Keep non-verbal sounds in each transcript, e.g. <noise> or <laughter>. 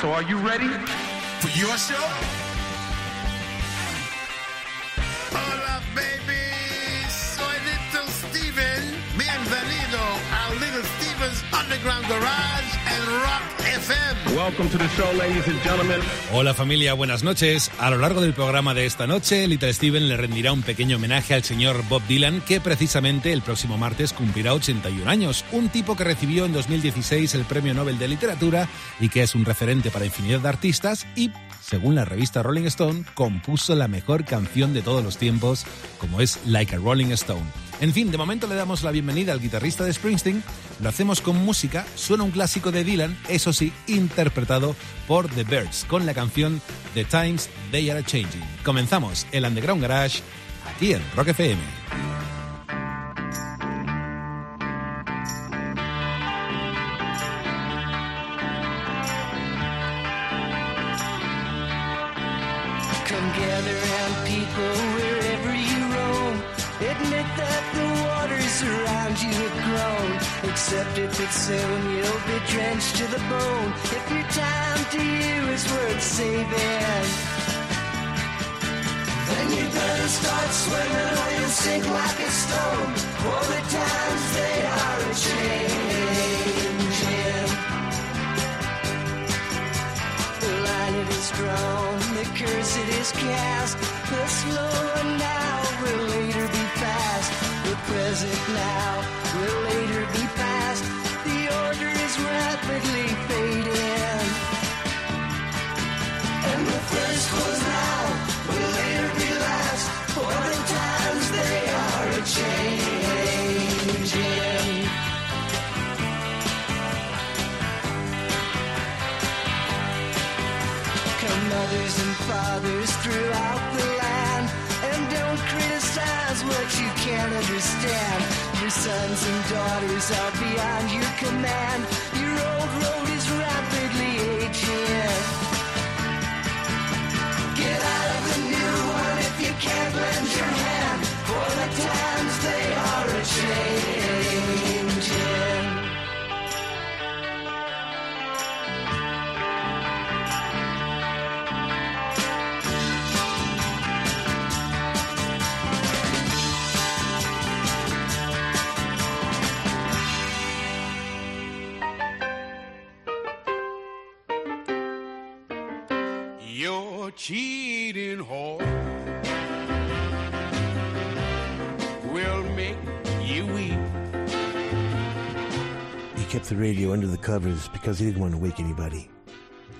So are you ready? For your show? Underground Garage and Rock FM. Welcome to the show, ladies and gentlemen. Hola familia, buenas noches. A lo largo del programa de esta noche, Little Steven le rendirá un pequeño homenaje al señor Bob Dylan, que precisamente el próximo martes cumplirá 81 años. Un tipo que recibió en 2016 el Premio Nobel de Literatura y que es un referente para infinidad de artistas y, según la revista Rolling Stone, compuso la mejor canción de todos los tiempos, como es Like a Rolling Stone. En fin, de momento le damos la bienvenida al guitarrista de Springsteen, lo hacemos con música, suena un clásico de Dylan, eso sí, interpretado por The Birds, con la canción The Times They Are Changing. Comenzamos el Underground Garage aquí en Rock FM. Around you have grown. Accept it that soon you'll be drenched to the bone. If your time to you is worth saving, then you better start swimming or you'll sink like a stone. For the times they are a changing. The line it is drawn, the curse it is cast. The slower now will later present now will later be past. The order is rapidly fading. And the first was now will later be last. For the times they are a changing. Come mothers and fathers throughout what you can't understand. Your sons and daughters are beyond your command. Your old road is rapidly aging. Get out of the new one if you can't lend your cheating whore will make you weep. He kept the radio under the covers because he didn't want to wake anybody.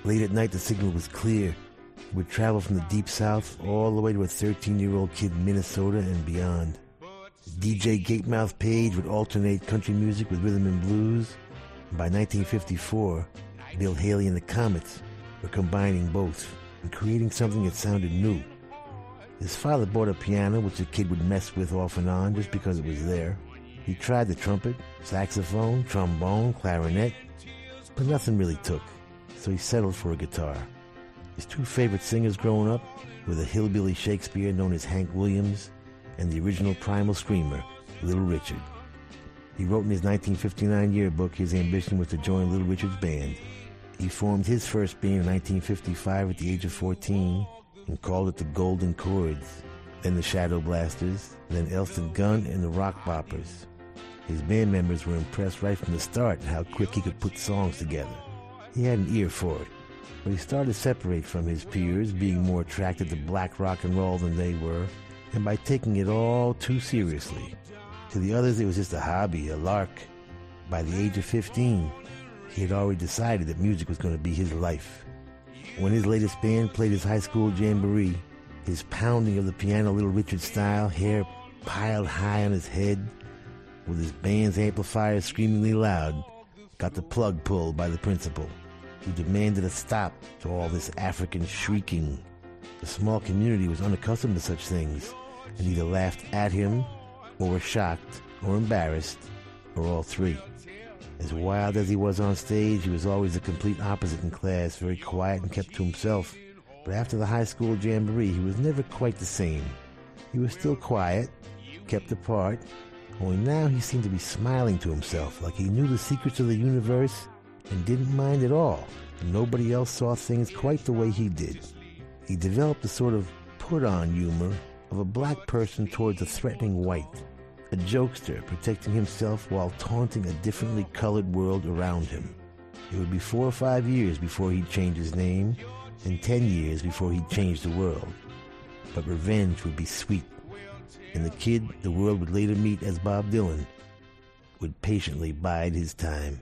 Late at night, the signal was clear. It would travel from the deep south all the way to a 13-year-old kid in Minnesota and beyond. DJ Gatemouth Page would alternate country music with rhythm and blues. By 1954, Bill Haley and the Comets were combining both and creating something that sounded new. His father bought a piano, which the kid would mess with off and on just because it was there. He tried the trumpet, saxophone, trombone, clarinet, but nothing really took, so he settled for a guitar. His two favorite singers growing up were the hillbilly Shakespeare known as Hank Williams and the original primal screamer, Little Richard. He wrote in his 1959 yearbook his ambition was to join Little Richard's band. He formed his first band in 1955 at the age of 14 and called it the Golden Chords, then the Shadow Blasters, then Elston Gunn and the Rock Boppers. His band members were impressed right from the start how quick he could put songs together. He had an ear for it, but he started to separate from his peers, being more attracted to black rock and roll than they were, and by taking it all too seriously. To the others, it was just a hobby, a lark. By the age of 15, he had already decided that music was going to be his life. When his latest band played his high school jamboree, his pounding of the piano Little Richard style, hair piled high on his head, with his band's amplifier screamingly loud, got the plug pulled by the principal, who demanded a stop to all this African shrieking. The small community was unaccustomed to such things, and either laughed at him, or were shocked, or embarrassed, or all three. As wild as he was on stage, he was always the complete opposite in class, very quiet and kept to himself. But after the high school jamboree, he was never quite the same. He was still quiet, kept apart, only now he seemed to be smiling to himself, like he knew the secrets of the universe and didn't mind at all. Nobody else saw things quite the way he did. He developed a sort of put on humor of a black person towards a threatening white, a jokester protecting himself while taunting a differently colored world around him. It would be four or five years before he'd change his name, and ten years before he'd change the world. But revenge would be sweet, and the kid the world would later meet as Bob Dylan would patiently bide his time.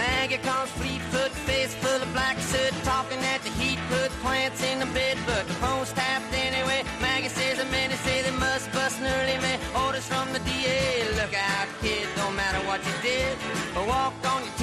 Maggie comes fleet-foot, face full of black soot, talking at the heat, put plants in the bed, but the phone's tapped anyway. Maggie says the men say they must bust an early man. Orders from the DA, look out, kid, don't matter what you did. But walk on your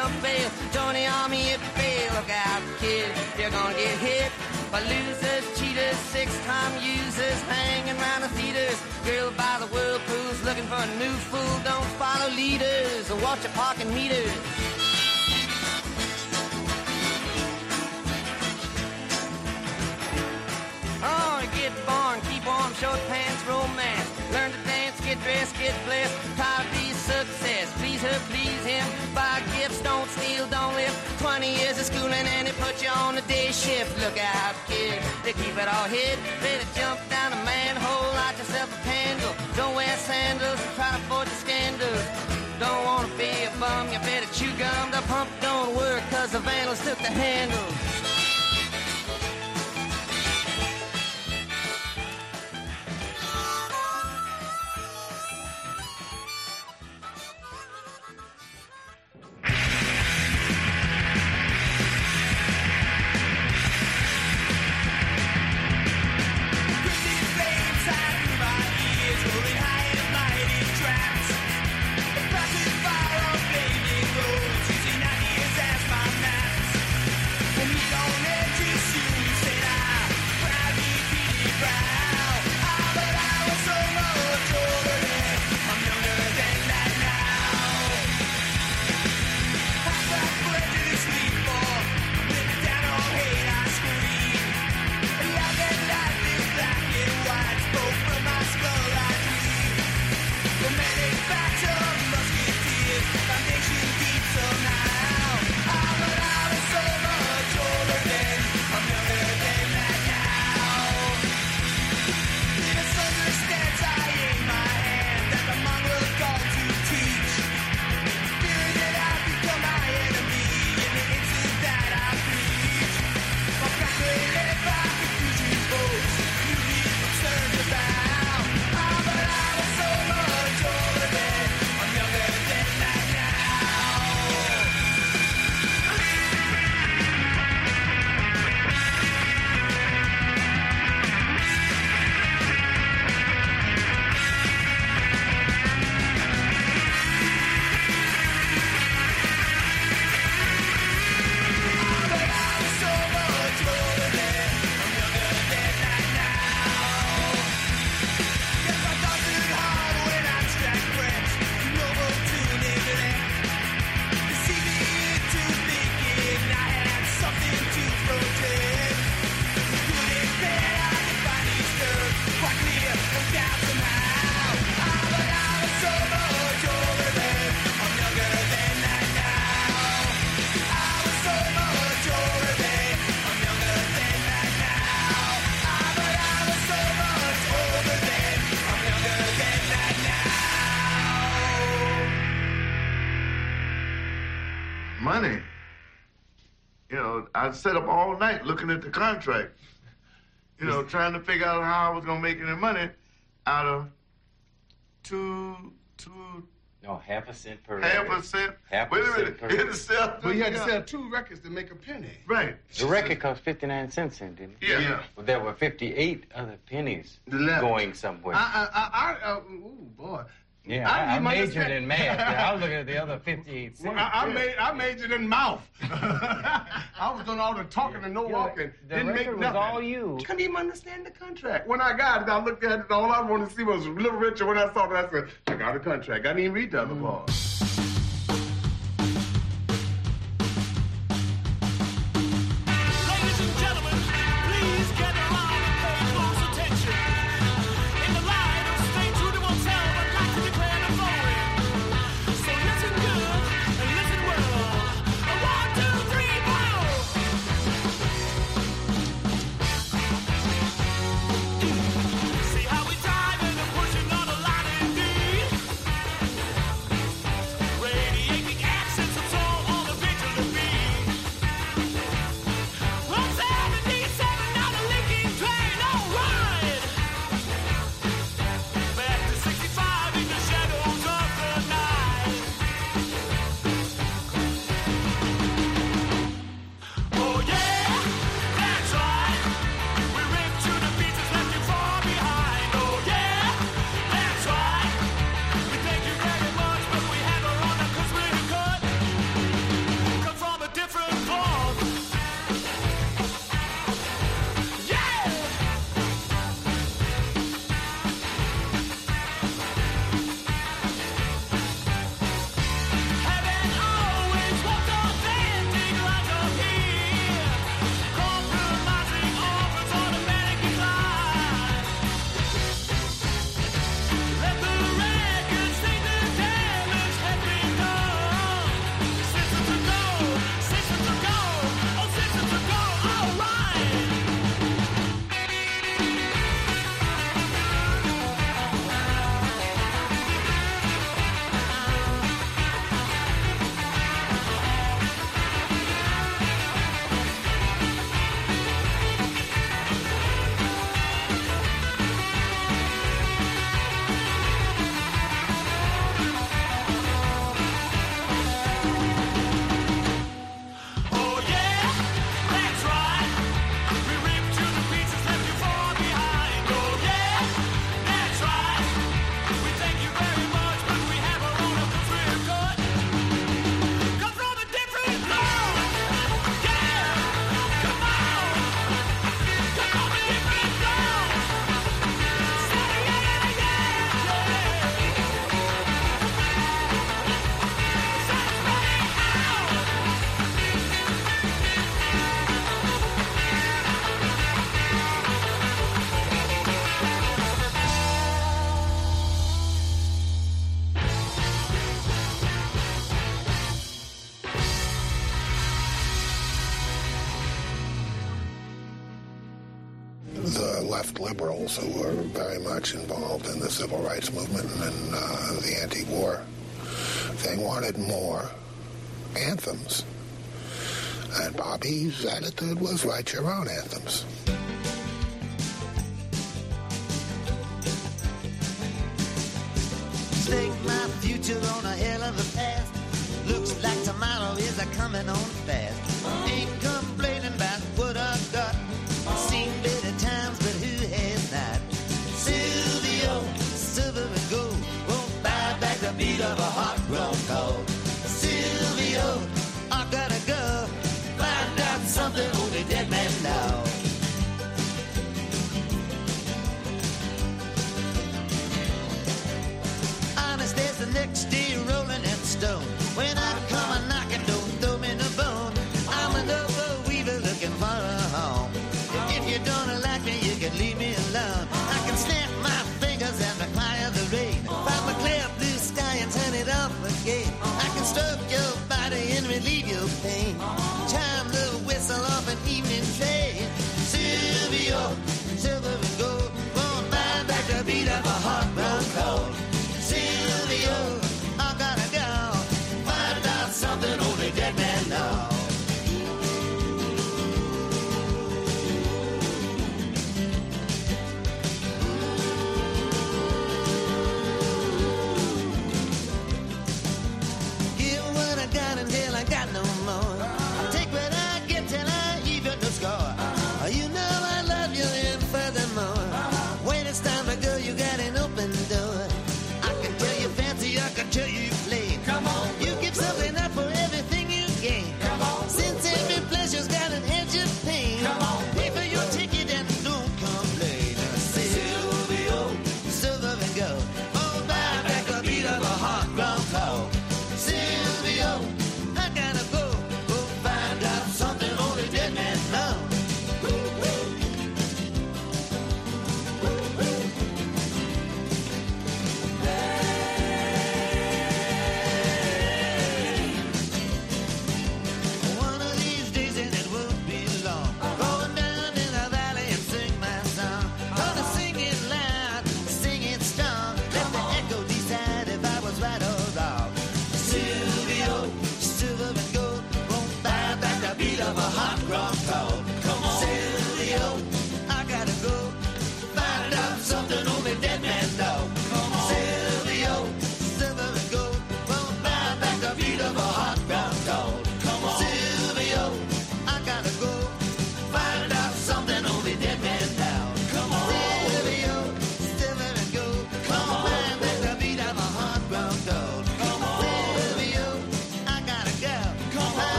jail, bail, join the army if you fail. Look out, kid, you're gonna get hit by losers, cheaters, six-time users, hanging around the theaters. Girl by the whirlpools, looking for a new fool. Don't follow leaders or watch your parking meters. Oh, get born, keep warm, short pants, romance. Learn to dance, get dressed, get blessed. Try to be success. Please her, please 20 years of schooling and they put you on a day shift. Look out, kid, they keep it all hid. Better jump down a manhole, light yourself a candle. Don't wear sandals, and try to forge the scandals. Don't wanna be a bum, you better chew gum. The pump don't work cause the vandals took the handle. I sat up all night looking at the contract. You know, <laughs> trying to figure out how I was gonna make any money out of two, two, No, half a cent per half record. a cent. Half a Wait a cent minute, per you had record. to sell. But you had to sell two records to make a penny. Right. The record cost 59 cents then, didn't it? Yeah. yeah. Well, there were 58 other pennies The left. going somewhere. I, I, I, I uh, ooh, boy. Yeah, I I, I majored understand. in math. I was looking at the other 58 cents. Well, I, I made I majored in mouth. <laughs> I was doing all the talking and no Yeah, walking. the Didn't make record was nothing. all you. Couldn't even understand the contract. When I got it, I looked at it. All I wanted to see was a Little Richard. When I saw that, I said, "I got a contract." I didn't even read the other mm. part. Civil rights movement and uh, the anti-war. They wanted more anthems. And Bobby's attitude was write your own anthems.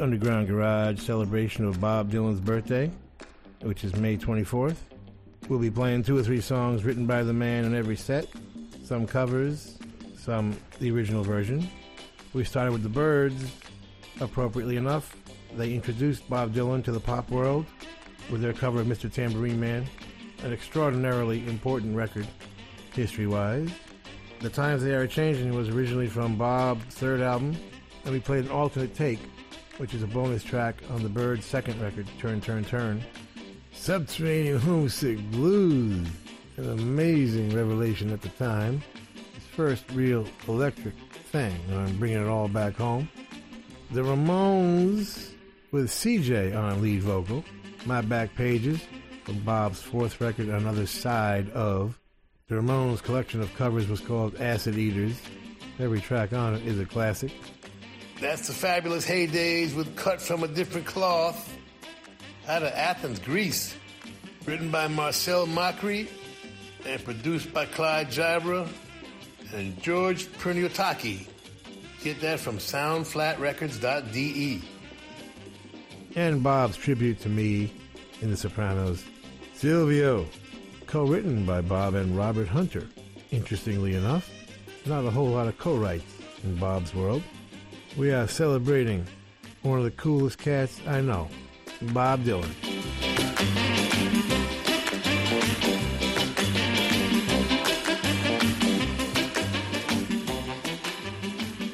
Underground Garage celebration of Bob Dylan's birthday, which is May 24th. We'll be playing two or three songs written by the man in every set, some covers, some the original version. We started with the Byrds, appropriately enough. They introduced Bob Dylan to the pop world with their cover of Mr. Tambourine Man, an extraordinarily important record, history wise. The Times They Are Changing was originally from Bob's third album, and we played an alternate take, which is a bonus track on the Byrds' second record, Turn, Turn, Turn. Subterranean Homesick Blues, an amazing revelation at the time. His first real electric thing on bringing it all back home. The Ramones with CJ on lead vocal. My Back Pages from Bob's fourth record, Another Side of. The Ramones collection of covers was called Acid Eaters. Every track on it is a classic. That's the fabulous heydays with Cut from a Different Cloth out of Athens, Greece. Written by Marcel Macri and produced by Clyde Jibra and George Perniotaki. Get that from soundflatrecords.de. And Bob's tribute to me in The Sopranos, Silvio, co written by Bob and Robert Hunter. Interestingly enough, not a whole lot of co writes in Bob's world. We are celebrating one of the coolest cats I know, Bob Dylan.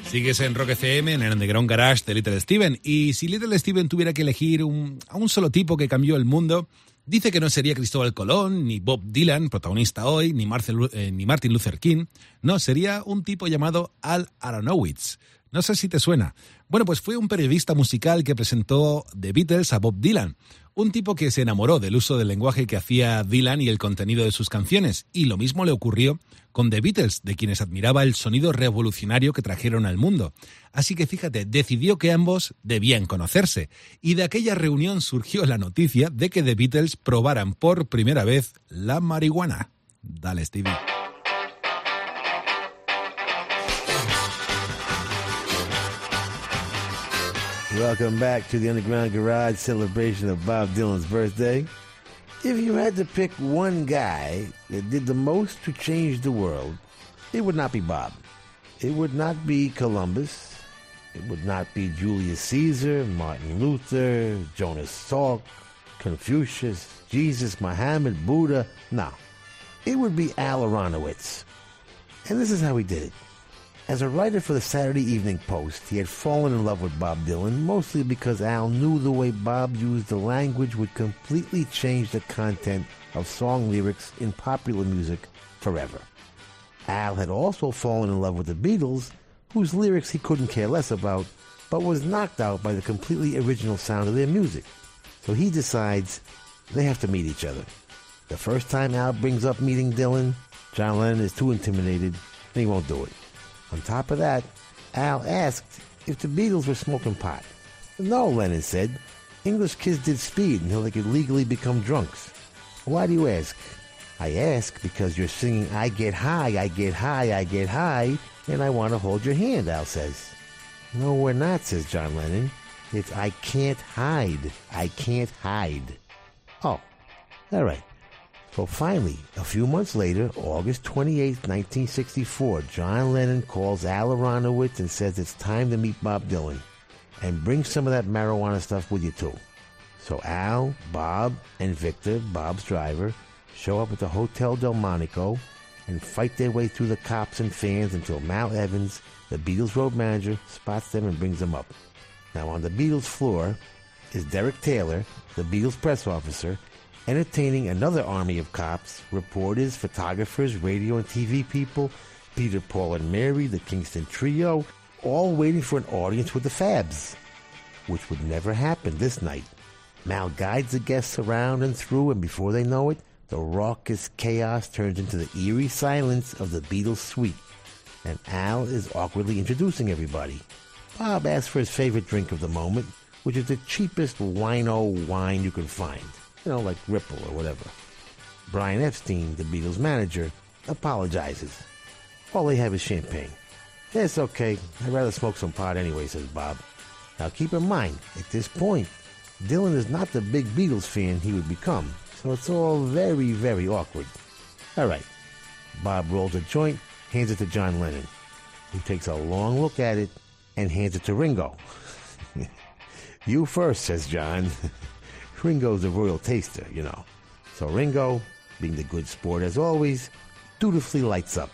Sigues en Rock FM, en el Underground Garage de Little Steven. Y si Little Steven tuviera que elegir un- a un solo tipo que cambió el mundo, dice que no sería Cristóbal Colón, ni Bob Dylan, protagonista hoy, ni, Marcel eh, ni Martin Luther King. No, sería un tipo llamado Al Aronowitz. No sé si te suena. Bueno, pues fue un periodista musical que presentó The Beatles a Bob Dylan. Un tipo que se enamoró del uso del lenguaje que hacía Dylan y el contenido de sus canciones. Y lo mismo le ocurrió con The Beatles, de quienes admiraba el sonido revolucionario que trajeron al mundo. Así que fíjate, decidió que ambos debían conocerse. Y de aquella reunión surgió la noticia de que The Beatles probaran por primera vez la marihuana. Dale, Stevie. Welcome back to the Underground Garage celebration of Bob Dylan's birthday. If you had to pick one guy that did the most to change the world, it would not be Bob. It would not be Columbus. It would not be Julius Caesar, Martin Luther, Jonas Salk, Confucius, Jesus, Muhammad, Buddha. No. It would be Al Aronowitz. And this is how he did it. As a writer for the Saturday Evening Post, he had fallen in love with Bob Dylan, mostly because Al knew the way Bob used the language would completely change the content of song lyrics in popular music forever. Al had also fallen in love with the Beatles, whose lyrics he couldn't care less about, but was knocked out by the completely original sound of their music. So he decides, they have to meet each other. The first time Al brings up meeting Dylan, John Lennon is too intimidated and he won't do it. On top of that, Al asked if the Beatles were smoking pot. No, Lennon said. English kids did speed until they could legally become drunks. Why do you ask? I ask because you're singing I Get High, I Get High, I Get High, and I want to hold your hand, Al says. No, we're not, says John Lennon. It's I can't hide. I can't hide. Oh, all right. So finally, a few months later, August 28, 1964, John Lennon calls Al Aronowitz and says it's time to meet Bob Dylan. And bring some of that marijuana stuff with you too. So Al, Bob, and Victor, Bob's driver, show up at the Hotel Delmonico and fight their way through the cops and fans until Mal Evans, the Beatles road manager, spots them and brings them up. Now on the Beatles floor is Derek Taylor, the Beatles press officer, entertaining another army of cops, reporters, photographers, radio and TV people, Peter, Paul, and Mary, the Kingston Trio, all waiting for an audience with the Fabs, which would never happen this night. Mal guides the guests around and through, and before they know it, the raucous chaos turns into the eerie silence of the Beatles suite, and Al is awkwardly introducing everybody. Bob asks for his favorite drink of the moment, which is the cheapest wino wine you can find, you know, like Ripple or whatever. Brian Epstein, the Beatles manager, apologizes. All they have is champagne. It's okay. I'd rather smoke some pot anyway, says Bob. Now keep in mind, at this point, Dylan is not the big Beatles fan he would become, so it's all very, very awkward. All right. Bob rolls a joint, hands it to John Lennon, who takes a long look at it and hands it to Ringo. <laughs> you first, says John. <laughs> Ringo's a royal taster, you know. So Ringo, being the good sport as always, dutifully lights up.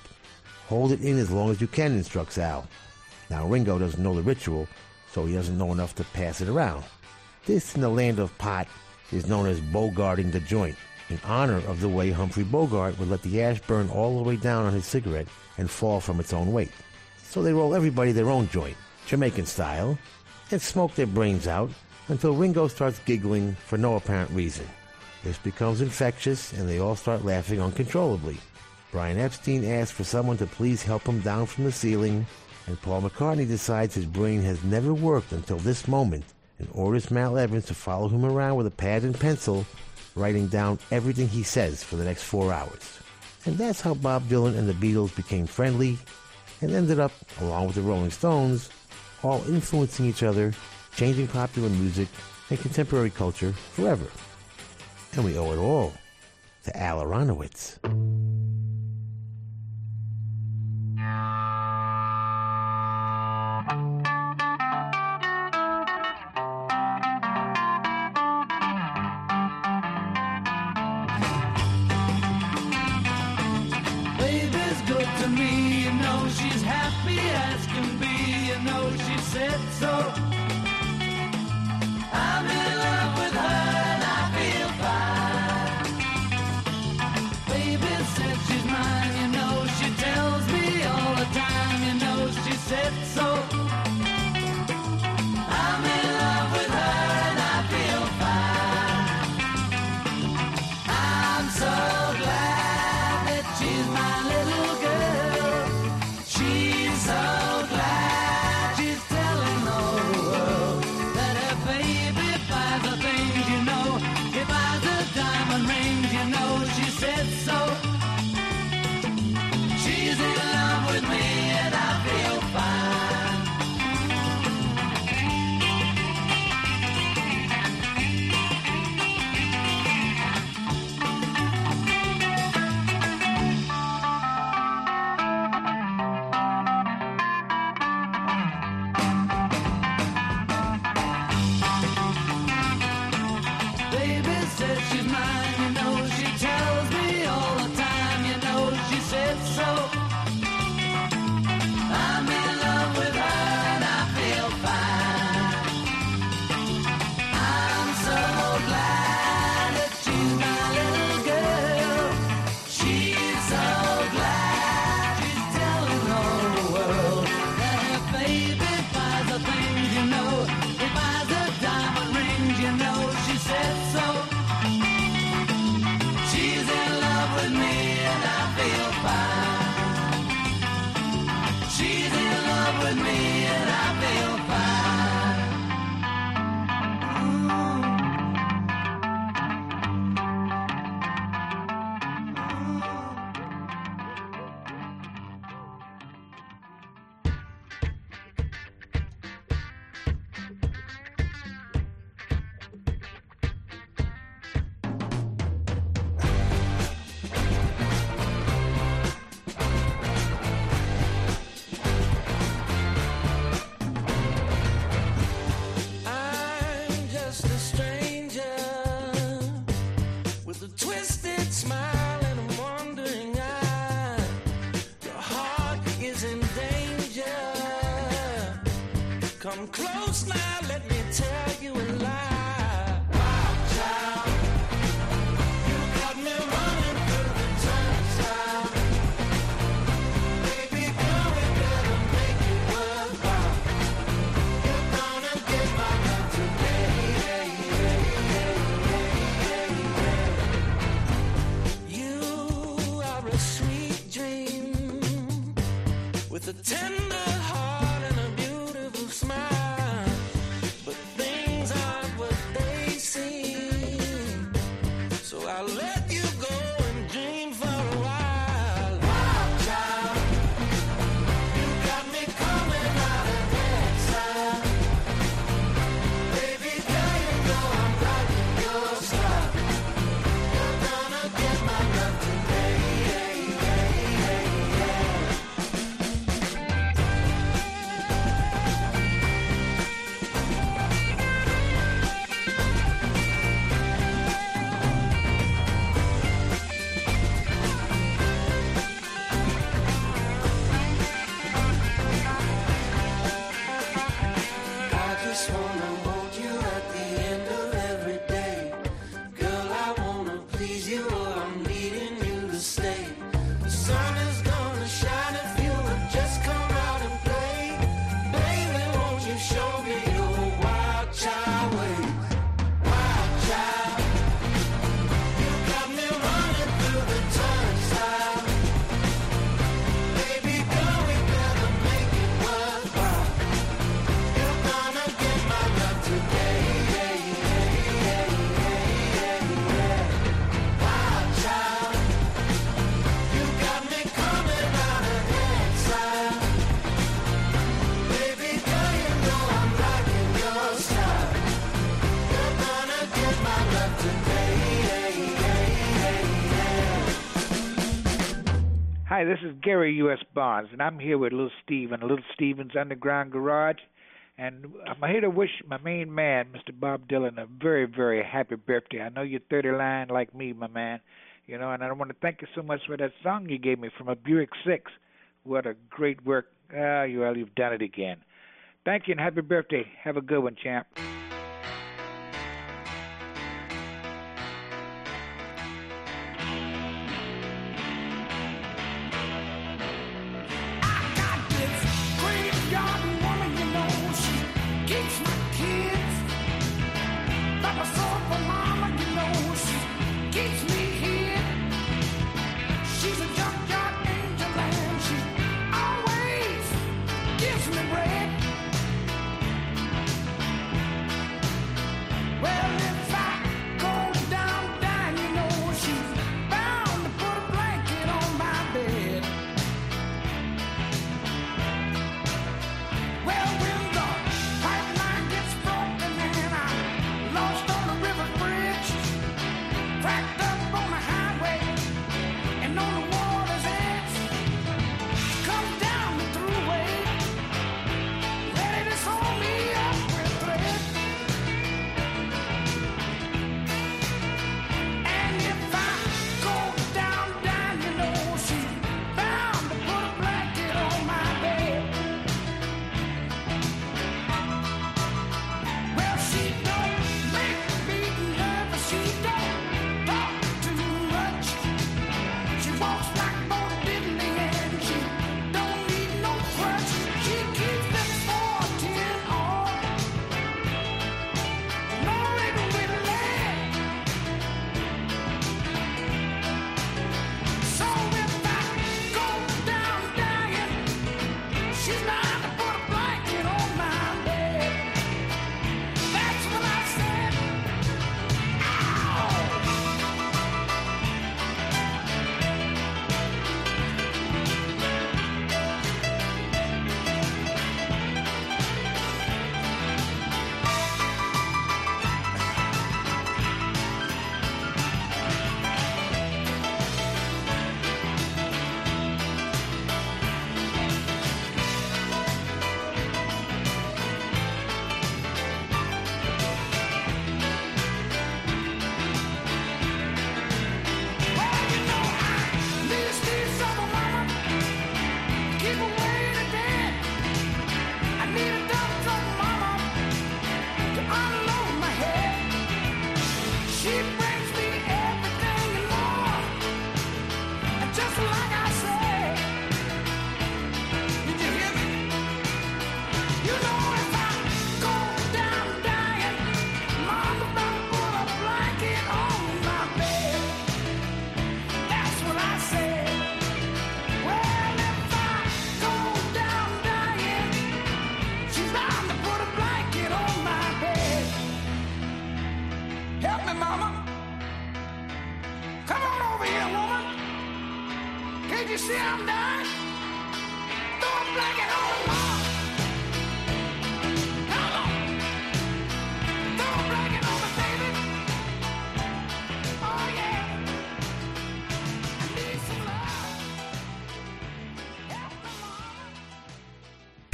Hold it in as long as you can, instructs Al. Now Ringo doesn't know the ritual, so he doesn't know enough to pass it around. This in the land of pot is known as bogarting the joint, in honor of the way Humphrey Bogart would let the ash burn all the way down on his cigarette and fall from its own weight. So they roll everybody their own joint, Jamaican style, and smoke their brains out until Ringo starts giggling for no apparent reason. This becomes infectious and they all start laughing uncontrollably. Brian Epstein asks for someone to please help him down from the ceiling, and Paul McCartney decides his brain has never worked until this moment and orders Mal Evans to follow him around with a pad and pencil, writing down everything he says for the next four hours. And that's how Bob Dylan and the Beatles became friendly and ended up, along with the Rolling Stones, all influencing each other, changing popular music and contemporary culture forever. And we owe it all to Al Aronowitz. This is Gary U.S. Bonds, and I'm here with Little Steven, Little Steven's Underground Garage. And I'm here to wish my main man, Mr. Bob Dylan, a very, very happy birthday. I know you're 39 like me, my man. You know, and I want to thank you so much for that song you gave me from a Buick 6. What a great work. Ah, you all, you've done it again. Thank you and happy birthday. Have a good one, champ.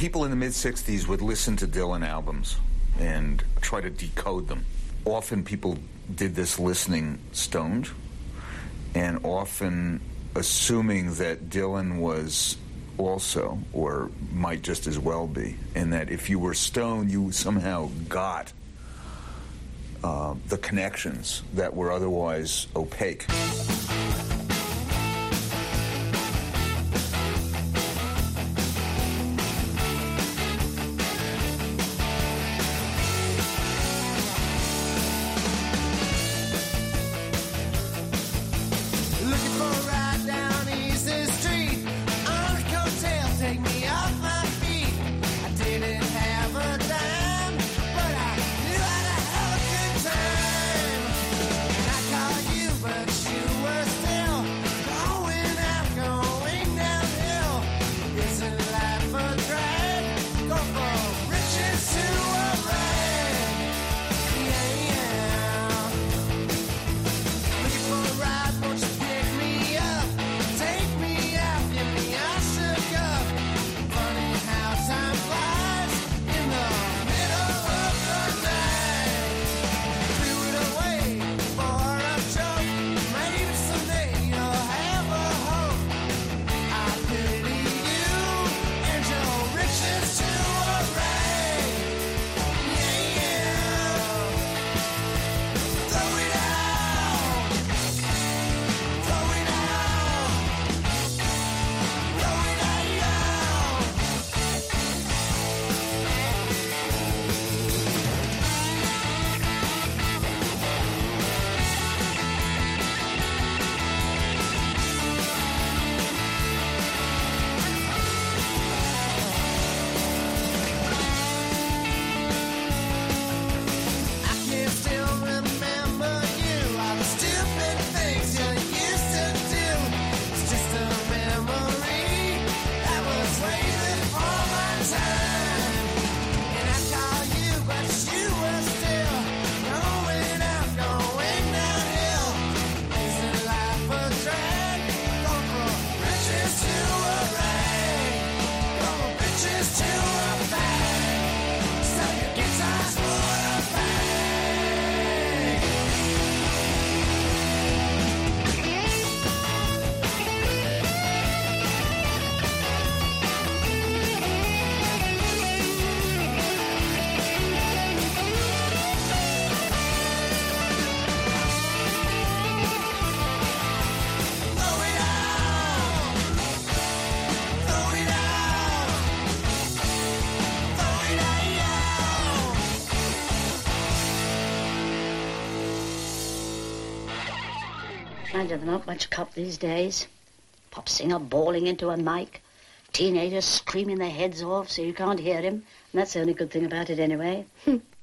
people in the mid 60s would listen to Dylan albums and try to decode them. Often people did this listening stoned, and often assuming that Dylan was also, or might just as well be, and that if you were stoned, you somehow got uh, the connections that were otherwise opaque. kind of not much cop these days. Pop singer bawling into a mic, teenagers screaming their heads off so you can't hear him. And that's the only good thing about it anyway. <laughs>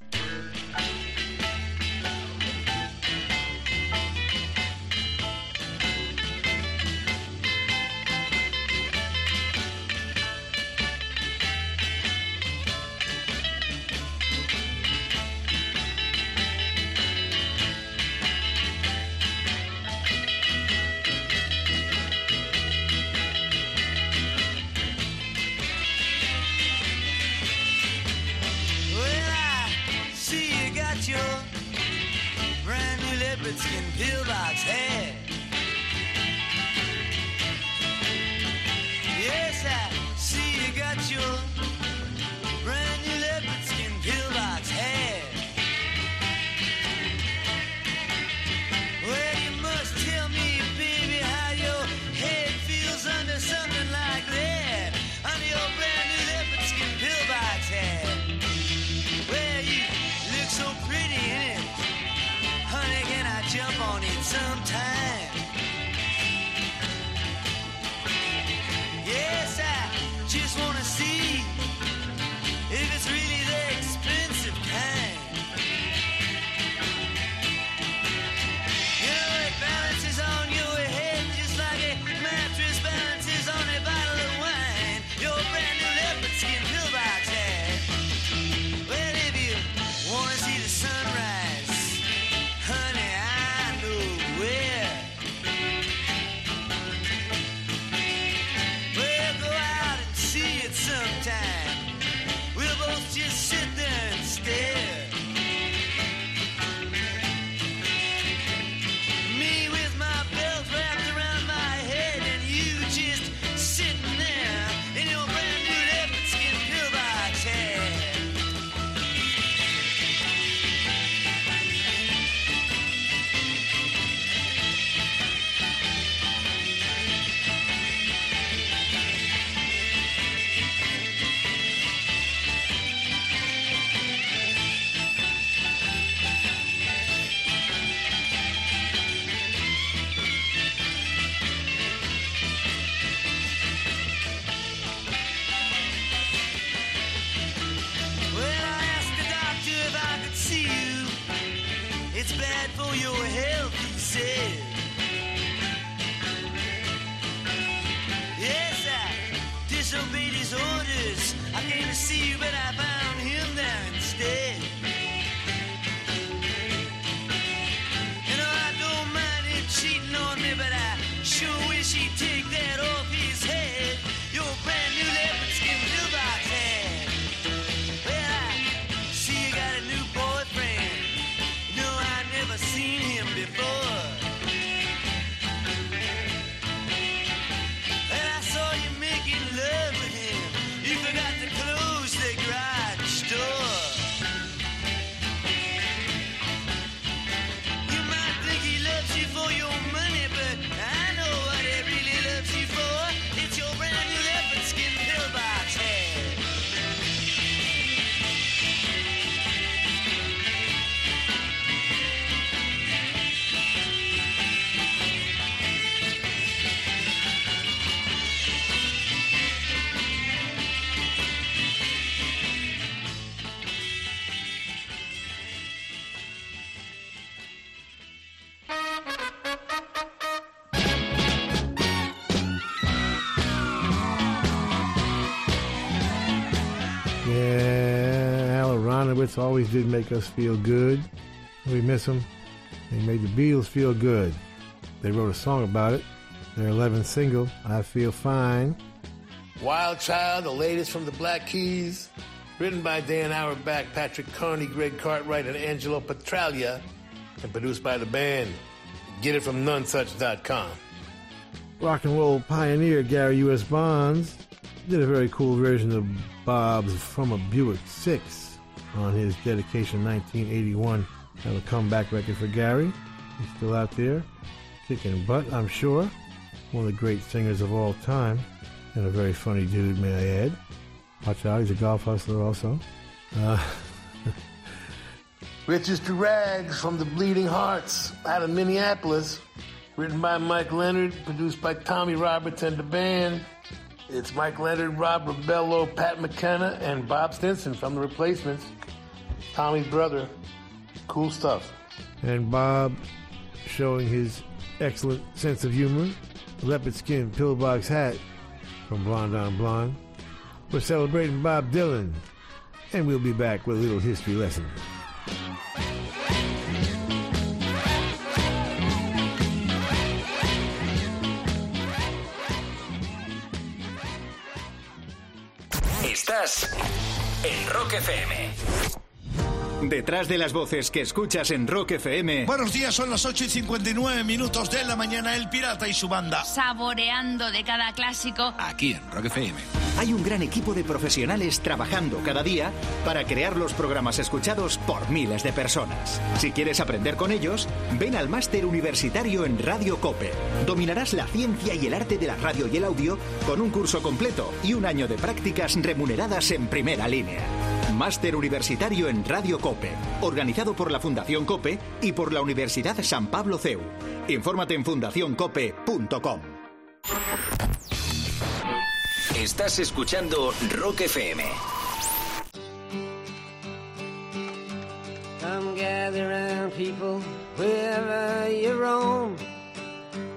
Always did make us feel good. We miss him. He made the Beatles feel good. They wrote a song about it. Their 11th single, I Feel Fine. Wild Child, the latest from the Black Keys, written by Dan Auerbach, Patrick Carney, Greg Cartwright, and Angelo Petralia, and produced by the band. Get it from nonesuch.com. Rock and roll pioneer Gary U.S. Bonds did a very cool version of Bob's From a Buick 6 on his dedication 1981. Have a comeback record for Gary. He's still out there, kicking butt, I'm sure. One of the great singers of all time, and a very funny dude, may I add. Watch out, he's a golf hustler also. Uh, <laughs> Riches to Rags from the Bleeding Hearts out of Minneapolis. Written by Mike Leonard, produced by Tommy Roberts and the band. It's Mike Leonard, Rob Rebello, Pat McKenna, and Bob Stinson from The Replacements. Tommy's brother. Cool stuff. and Bob showing his excellent sense of humor. Leopard skin pillbox hat from Blonde on Blonde. We're celebrating Bob Dylan, and we'll be back with a little history lesson. Estás en Rock FM. Detrás de las voces que escuchas en Rock FM, Buenos días, son las 8 y 59 minutos de la mañana. El Pirata y su banda. Saboreando de cada clásico. aquí en Rock FM, hay un gran equipo de profesionales trabajando cada día para crear los programas escuchados por miles de personas. Si quieres aprender con ellos, ven al máster universitario en Radio Cope. Dominarás la ciencia y el arte de la radio y el audio con un curso completo y un año de prácticas remuneradas en primera línea. Máster Universitario en Radio Cope, organizado por la Fundación Cope y por la Universidad San Pablo CEU. Infórmate en fundacioncope.com. Estás escuchando Rock FM. Come gather people, wherever you roam,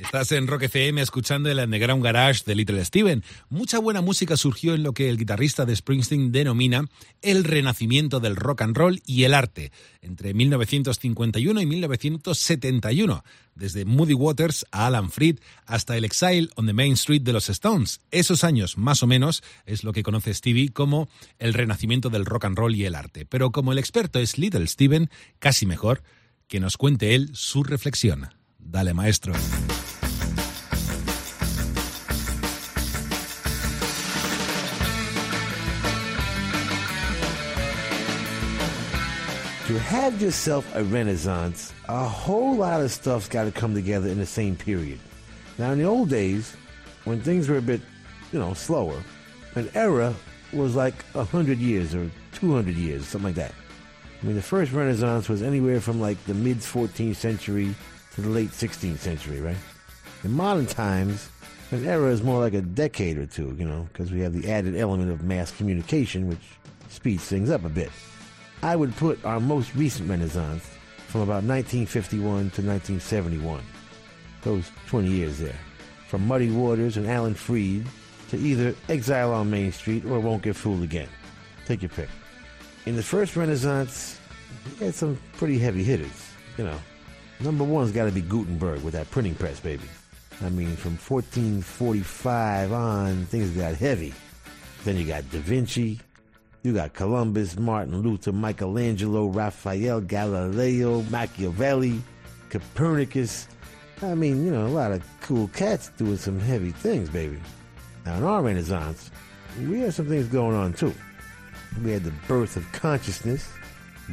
Estás en Rock FM escuchando el Underground Garage de Little Steven. Mucha buena música surgió en lo que el guitarrista de Springsteen denomina el renacimiento del rock and roll y el arte, entre 1951 y 1971, desde Moody Waters a Alan Freed hasta el Exile on the Main Street de los Stones. Esos años, más o menos, es lo que conoce Stevie como el renacimiento del rock and roll y el arte. Pero como el experto es Little Steven, casi mejor que nos cuente él su reflexión. Dale, maestro. To have yourself a renaissance, a whole lot of stuff's got to come together in the same period. Now, in the old days, when things were a bit, you know, slower, an era was like a hundred years or two hundred years, something like that. I mean, the first Renaissance was anywhere from like the mid 14th century to the late 16th century, right? In modern times, an era is more like a decade or two, you know, because we have the added element of mass communication, which speeds things up a bit. I would put our most recent Renaissance from about 1951 to 1971. Those 20 years there. From Muddy Waters and Alan Freed to either Exile on Main Street or Won't Get Fooled Again. Take your pick. In the first Renaissance, we had some pretty heavy hitters, you know. Number one's got to be Gutenberg with that printing press, baby. I mean, from 1445 on, things got heavy. Then you got Da Vinci, you got Columbus, Martin Luther, Michelangelo, Raphael, Galileo, Machiavelli, Copernicus. I mean, you know, a lot of cool cats doing some heavy things, baby. Now, in our Renaissance, we had some things going on too. We had the birth of consciousness,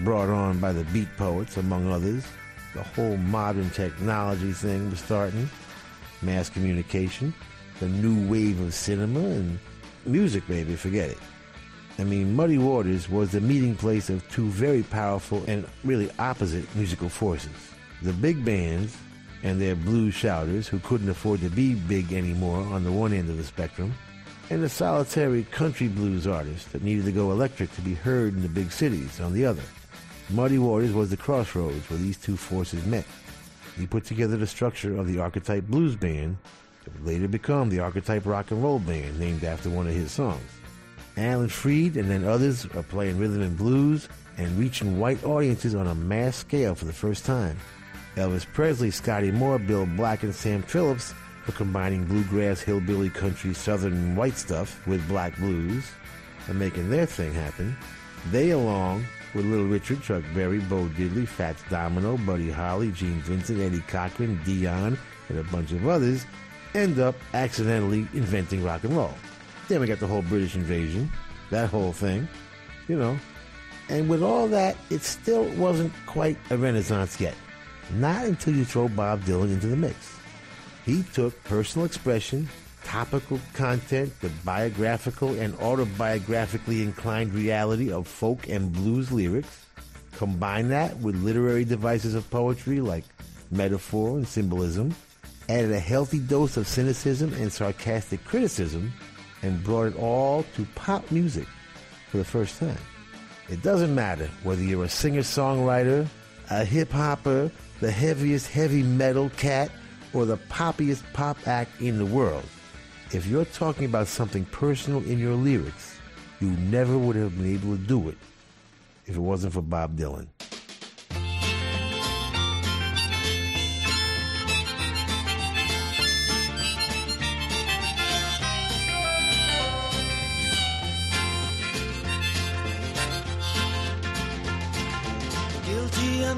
brought on by the beat poets, among others. The whole modern technology thing was starting, mass communication, the new wave of cinema, and music, baby, forget it. I mean, Muddy Waters was the meeting place of two very powerful and really opposite musical forces. The big bands and their blues shouters who couldn't afford to be big anymore on the one end of the spectrum, and the solitary country blues artist that needed to go electric to be heard in the big cities on the other. Muddy Waters was the crossroads where these two forces met. He put together the structure of the Archetype Blues Band that would later become the Archetype Rock and Roll Band, named after one of his songs. Alan Freed and then others are playing rhythm and blues and reaching white audiences on a mass scale for the first time. Elvis Presley, Scotty Moore, Bill Black, and Sam Phillips were combining bluegrass, hillbilly, country, southern, white stuff with black blues and making their thing happen. They, along with Little Richard, Chuck Berry, Bo Diddley, Fats Domino, Buddy Holly, Gene Vincent, Eddie Cochran, Dion, and a bunch of others, end up accidentally inventing rock and roll. Then we got the whole British invasion, that whole thing, you know. And with all that, it still wasn't quite a renaissance yet. Not until you throw Bob Dylan into the mix. He took personal expression topical content, the biographical and autobiographically inclined reality of folk and blues lyrics. combined that with literary devices of poetry like metaphor and symbolism. Added a healthy dose of cynicism and sarcastic criticism and brought it all to pop music for the first time. It doesn't matter whether you're a singer-songwriter, a hip-hopper, the heaviest heavy metal cat, or the poppiest pop act in the world. If you're talking about something personal in your lyrics, you never would have been able to do it if it wasn't for Bob Dylan.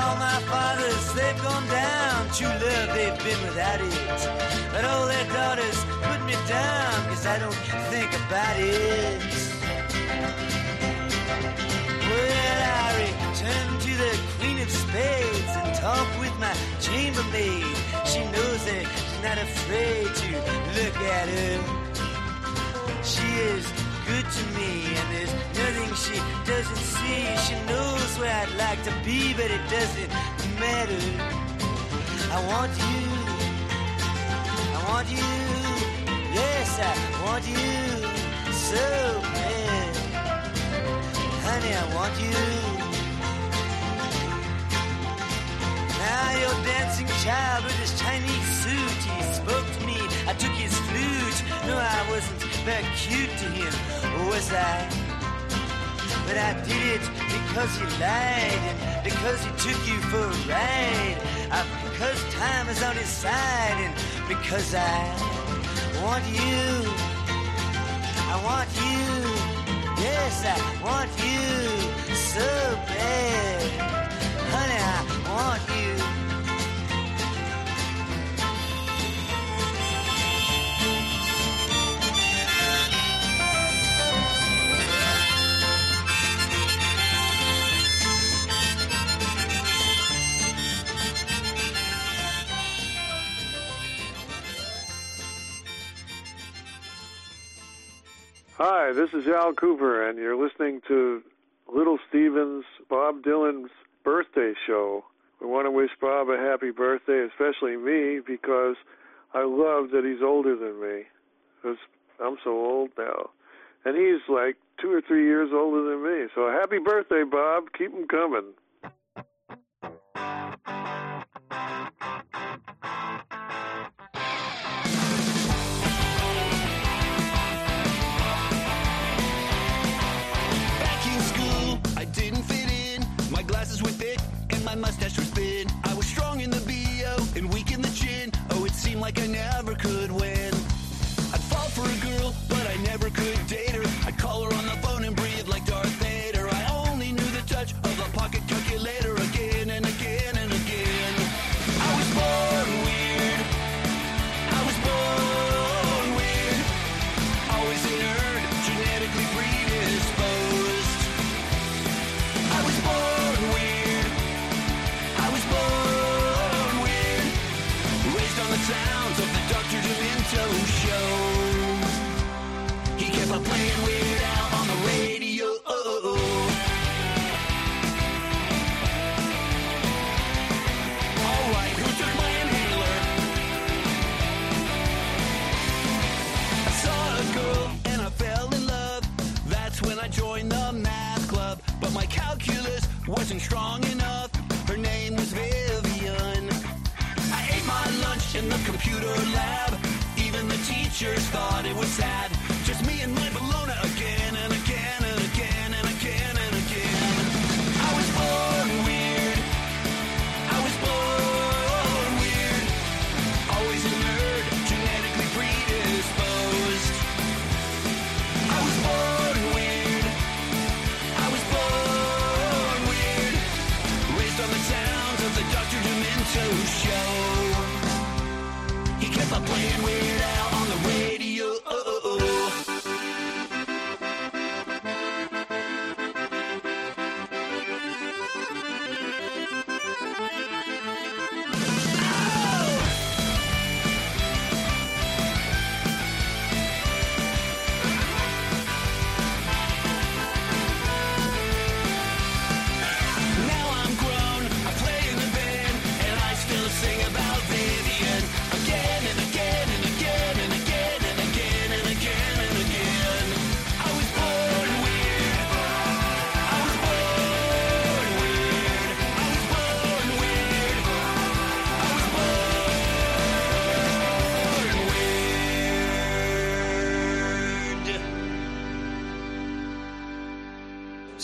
Now my fathers, they've gone down. True love, they've been without it. But all their daughters put me down, cause I don't think about it. Well, I return to the Queen of Spades and talk with my chambermaid. She knows that she's not afraid to look at her. She is good to me, and there's nothing she doesn't see. She knows where I'd like to be, but it doesn't matter. I want you. I want you. Yes, I want you so bad. Honey, I want you. Now your dancing child with his Chinese suit, he spoke to me. I took his flute. No, I wasn't cute to him, was I? But I did it because he lied and because he took you for a ride. Uh, because time is on his side and because I want you. I want you. Yes, I want you so bad. Honey, I want you. Hi, this is Al Kooper, and you're listening to Little Steven's Bob Dylan's birthday show. We want to wish Bob a happy birthday, especially me, because I love that he's older than me. Because I'm so old now. And he's like two or three years older than me. So happy birthday, Bob. Keep 'em coming. Mustache was thin. I was strong in the BO and weak in the chin. Oh, it seemed like I never could win.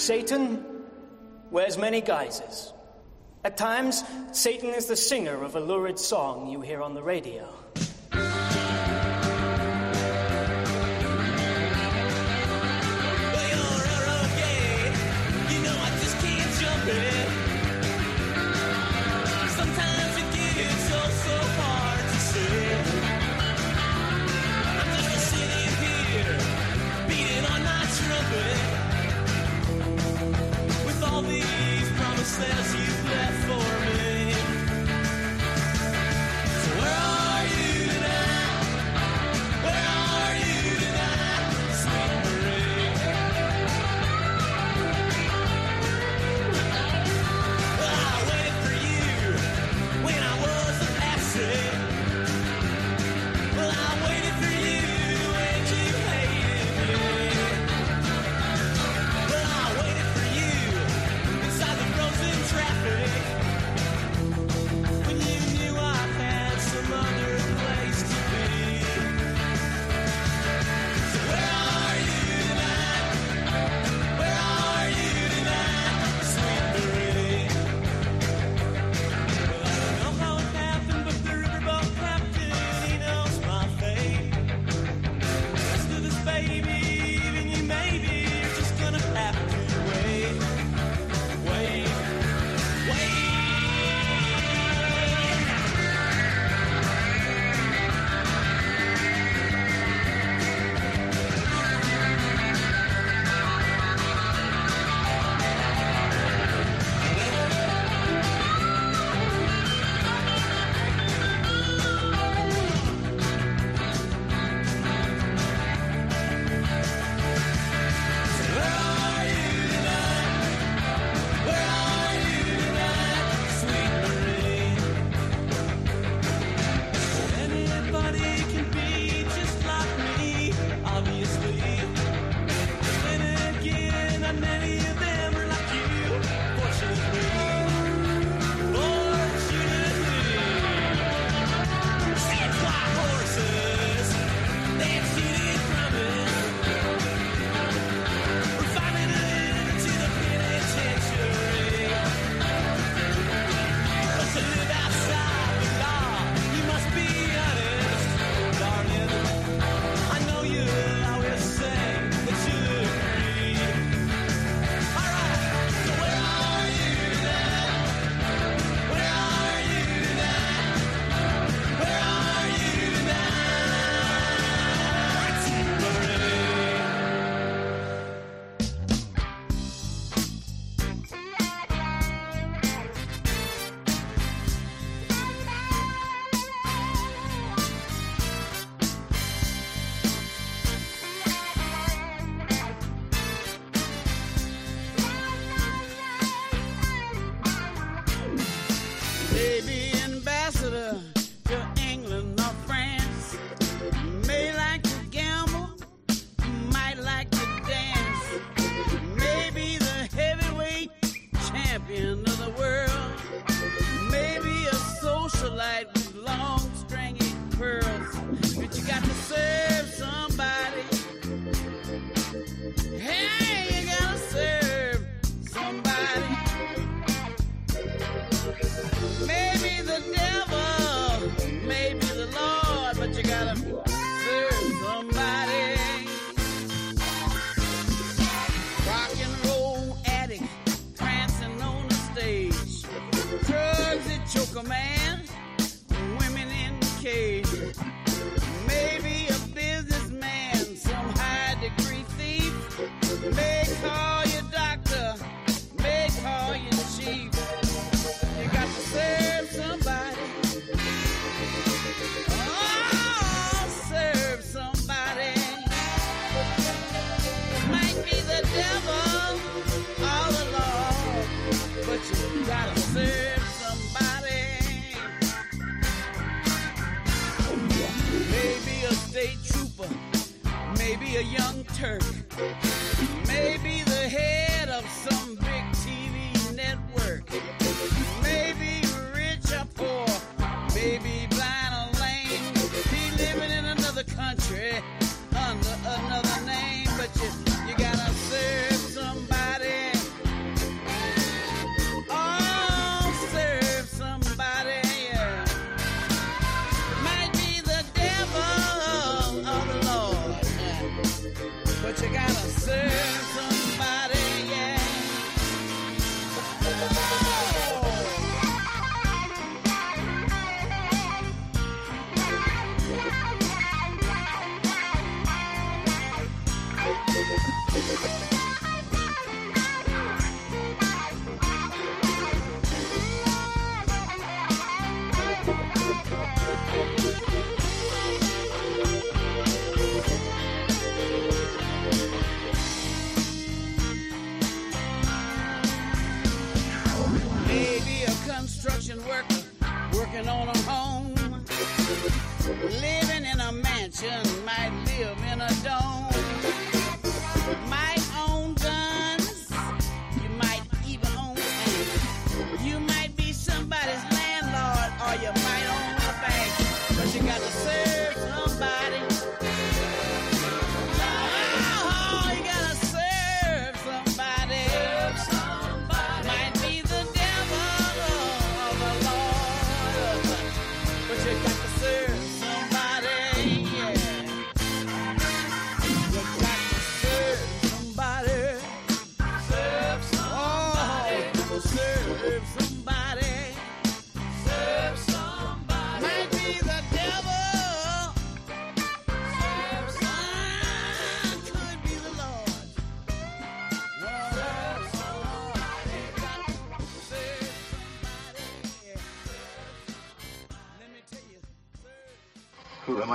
Satan wears many guises. At times, Satan is the singer of a lurid song you hear on the radio.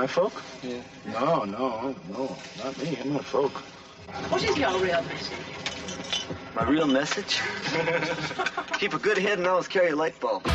My folk? Yeah. No, no, no, not me. I'm not folk. What is your real message? My real message? <laughs> Keep a good head and always carry a light bulb.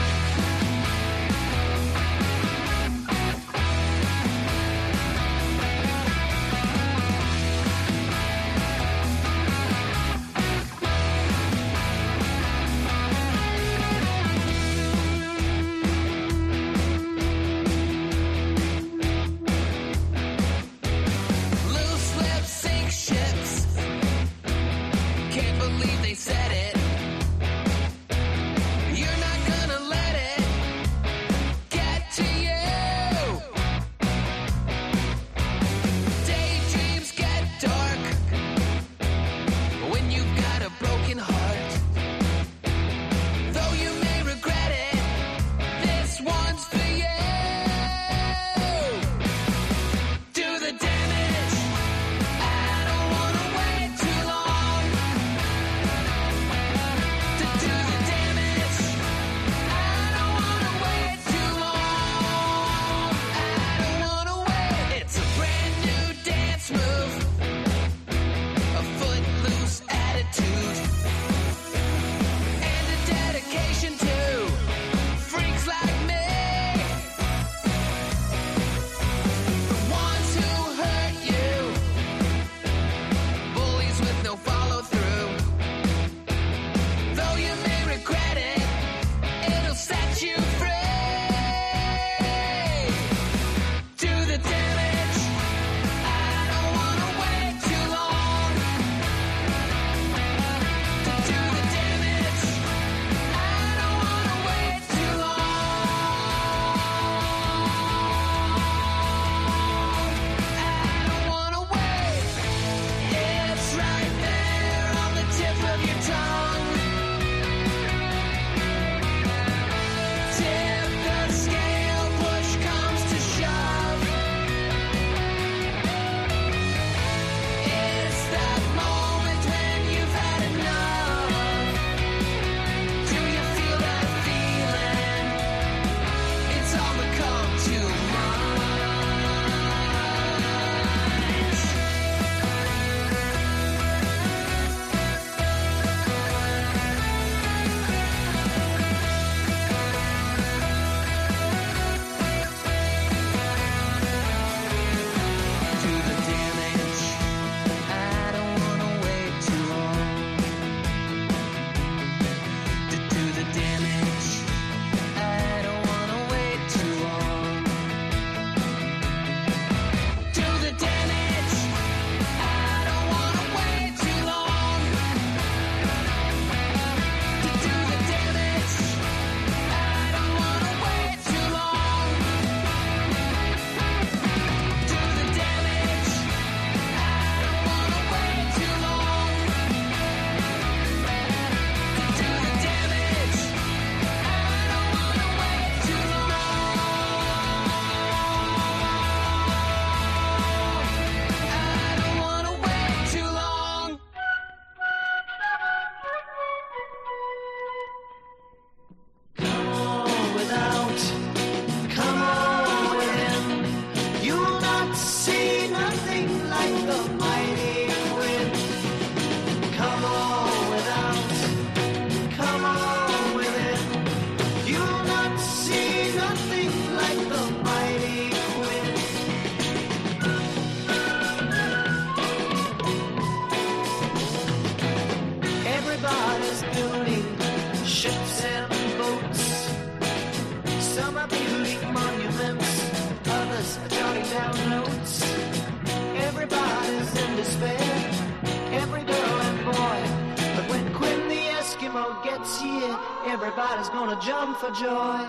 For joy.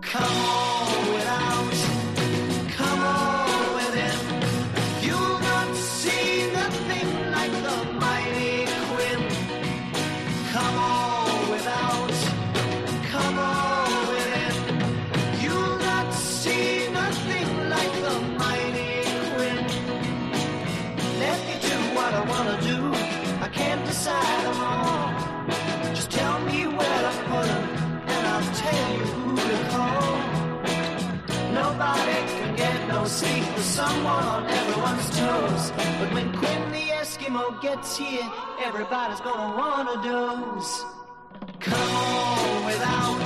Come on without, sleep with someone on everyone's toes. But when Quinn the Eskimo gets here, everybody's gonna wanna doze. Come on without,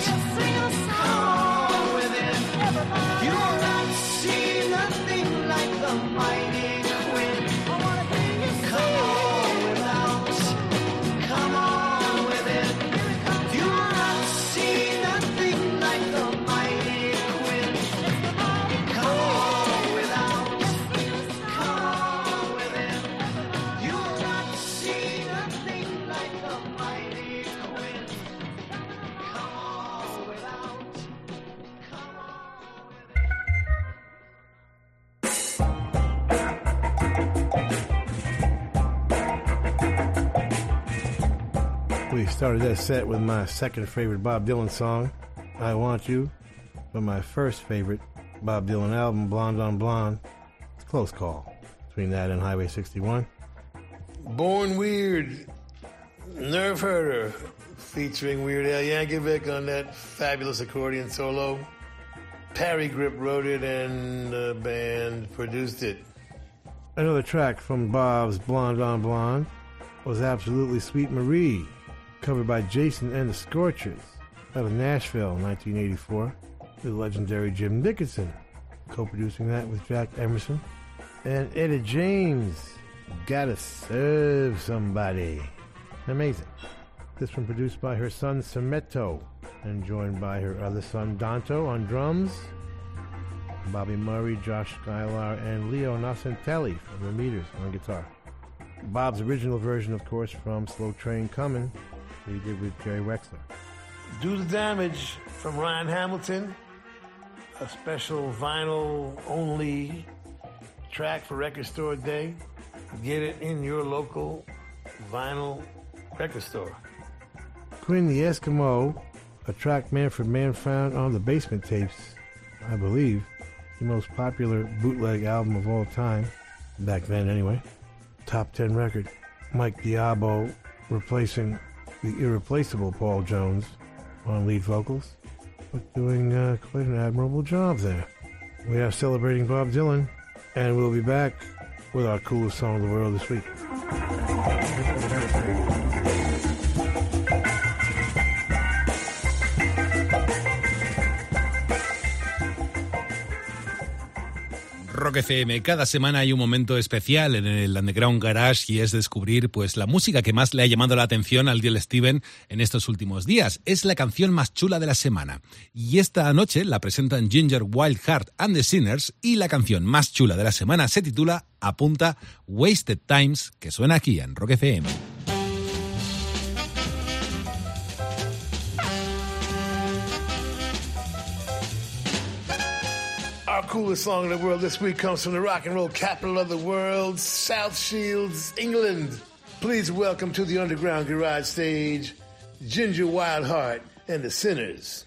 come on within. You'll not see nothing like the mighty started that set with my second favorite Bob Dylan song, I Want You, but my first favorite Bob Dylan album, Blonde on Blonde. It's a close call between that and Highway 61. Born Weird, Nerf Herder, featuring Weird Al Yankovic on that fabulous accordion solo. Parry Gripp wrote it and the band produced it. Another track from Bob's Blonde on Blonde was absolutely Sweet Marie, covered by Jason and the Scorchers out of Nashville, in 1984, with legendary Jim Dickinson, co-producing that with Jack Emerson and Etta James. Gotta serve somebody. Amazing. This one produced by her son Sametto and joined by her other son Donto on drums, Bobby Murray, Josh Sklair, and Leo Nocentelli from the Meters on guitar. Bob's original version, of course, from Slow Train Coming, that he did with Jerry Wexler. Do the Damage from Ryan Hamilton, a special vinyl only track for Record Store Day. Get it in your local vinyl record store. Quinn the Eskimo, a track Manfred Mann found on the Basement Tapes, I believe, the most popular bootleg album of all time, back then anyway. Top 10 record. Mike d'Abo replacing the irreplaceable Paul Jones on lead vocals, but doing uh, quite an admirable job there. We are celebrating Bob Dylan, and we'll be back with our coolest song of the world this week. Rock FM. Cada semana hay un momento especial en el Underground Garage y es descubrir pues la música que más le ha llamado la atención al Diel Steven en estos últimos días. Es la canción más chula de la semana. Y esta noche la presentan Ginger Wildheart and the Sinners y la canción más chula de la semana se titula Apunta Wasted Times, que suena aquí en Rock FM. Coolest song in the world this week comes from the rock and roll capital of the world, South Shields, England. Please welcome to the Underground Garage stage, Ginger Wildheart and the Sinners.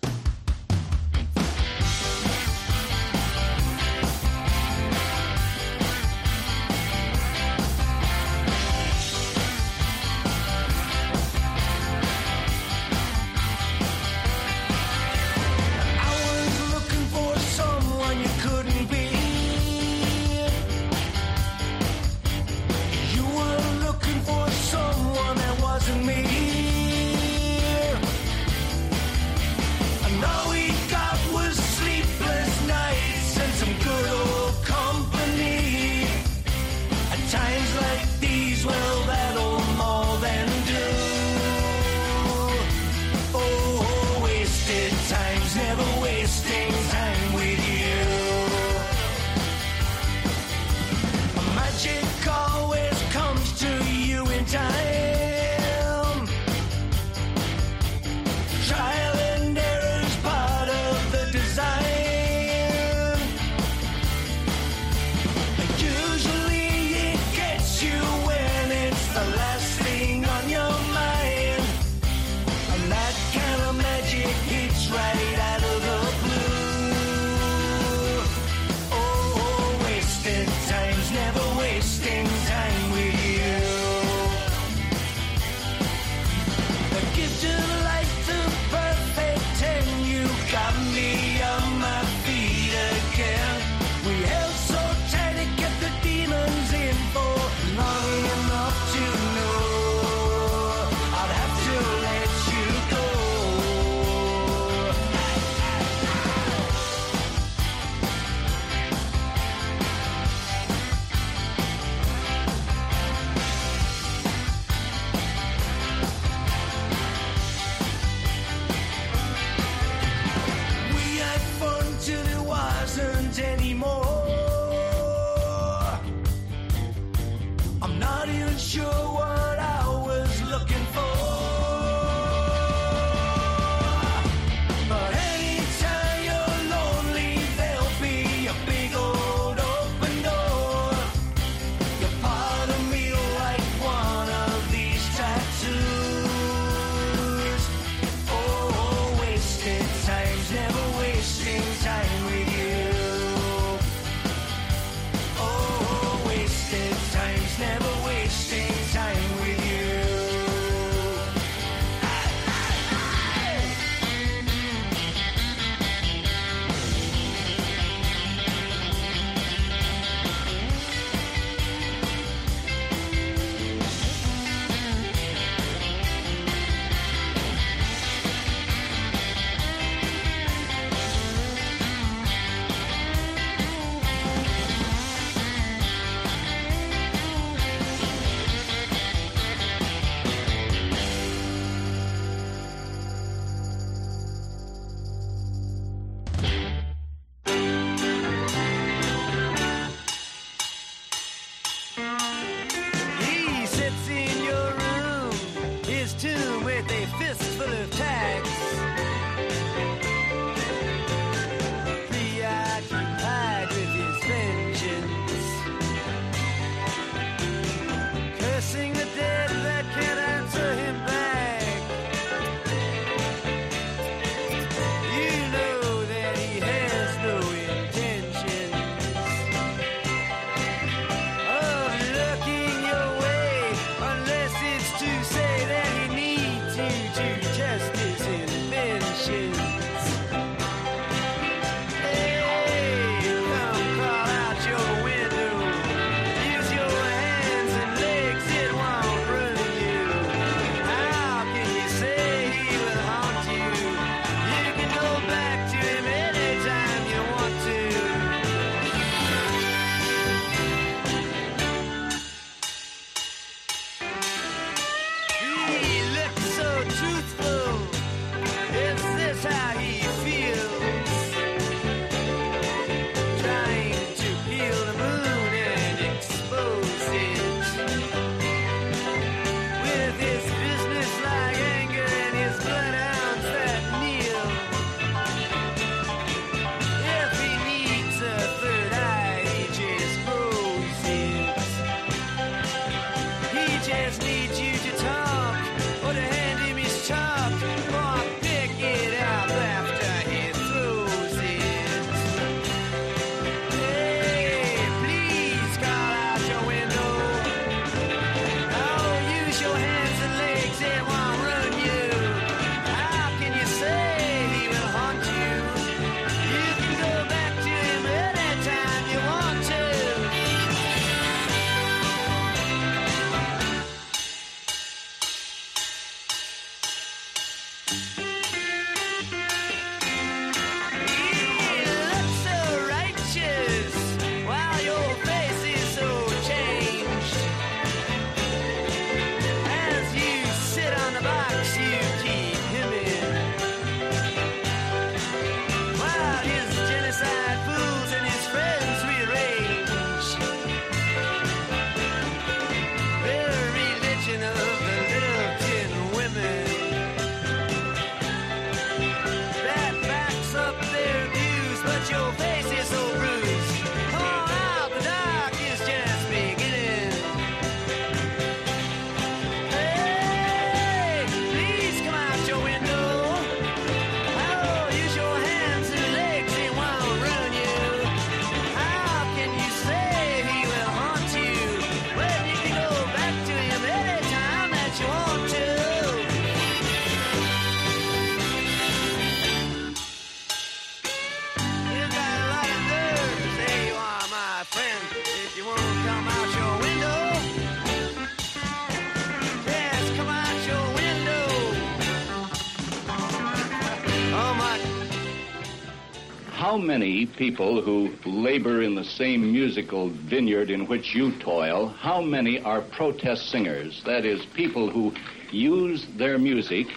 how many people who labor in the same musical vineyard in which you toil, how many are protest singers? That is, people who use their music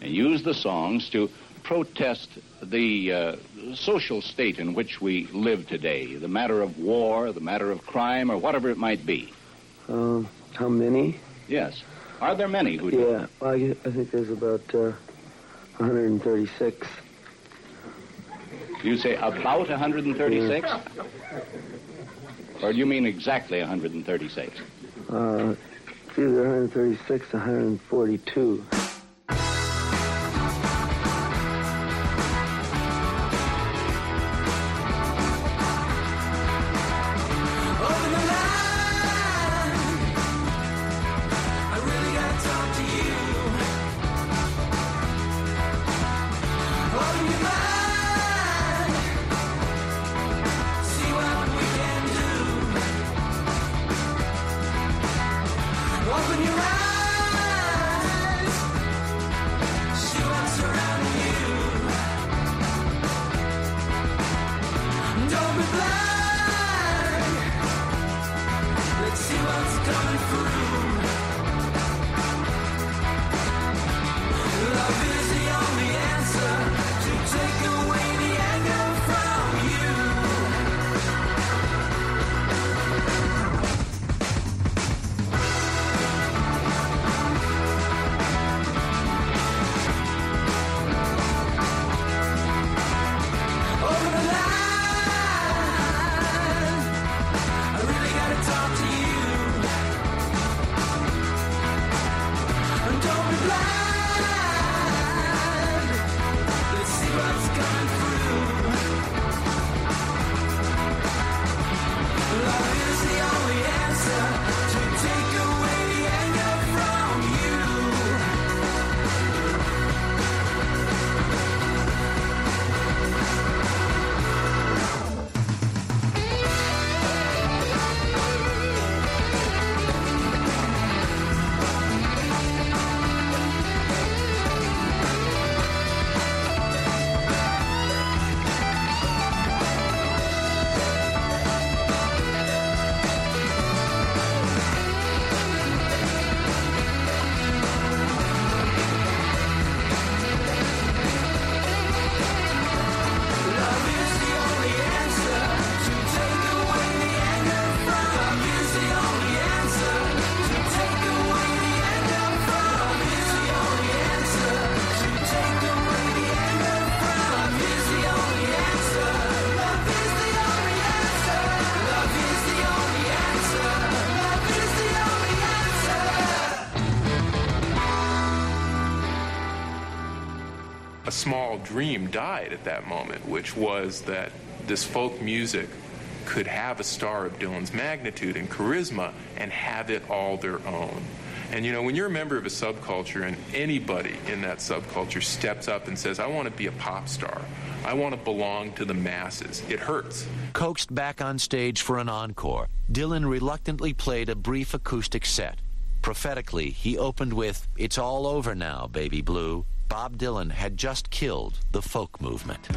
and use the songs to protest the uh, social state in which we live today, the matter of war, the matter of crime, or whatever it might be? Uh, how many? Yes. Are there many who do? Yeah, well, I, I think there's about uh, 136. You say about 136? Yeah. Or do you mean exactly 136? Uh, it's either 136 or 142. At that moment, which was that this folk music could have a star of Dylan's magnitude and charisma and have it all their own. And you know, when you're a member of a subculture and anybody in that subculture steps up and says, I want to be a pop star, I want to belong to the masses, it hurts. Coaxed back on stage for an encore, Dylan reluctantly played a brief acoustic set. Prophetically, he opened with, It's all over now, baby blue. Bob Dylan had just killed the folk movement.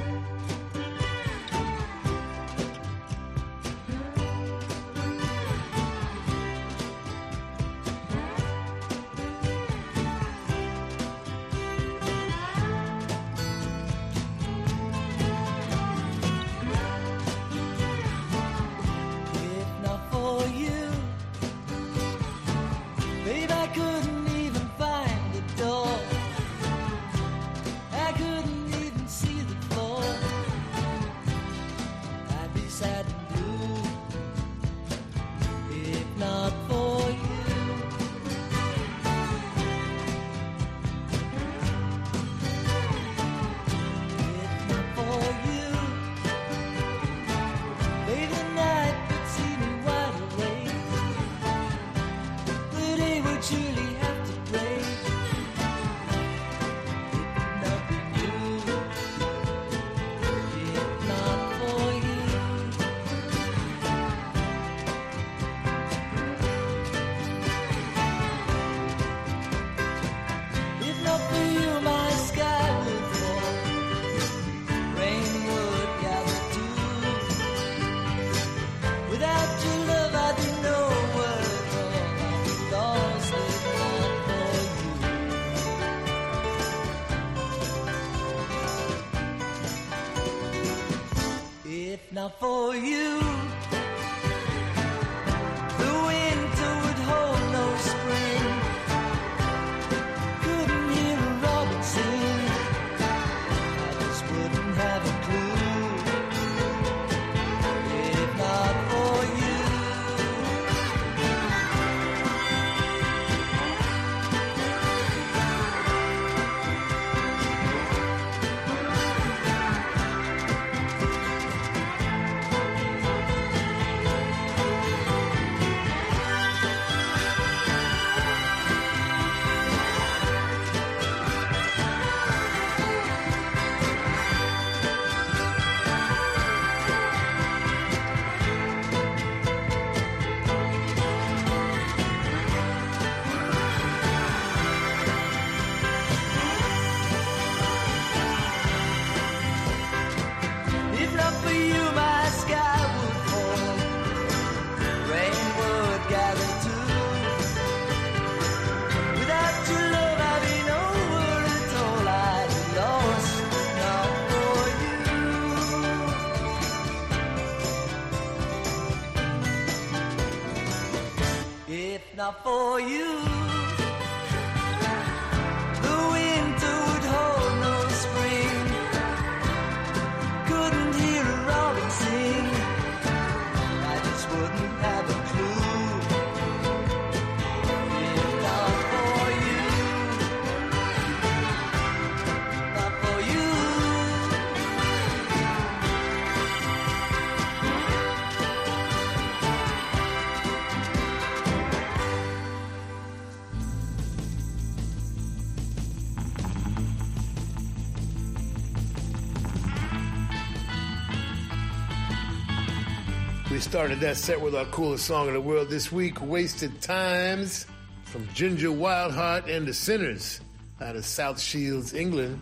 Started that set with our coolest song in the world this week, Wasted Times, from Ginger Wildheart and the Sinners out of South Shields, England.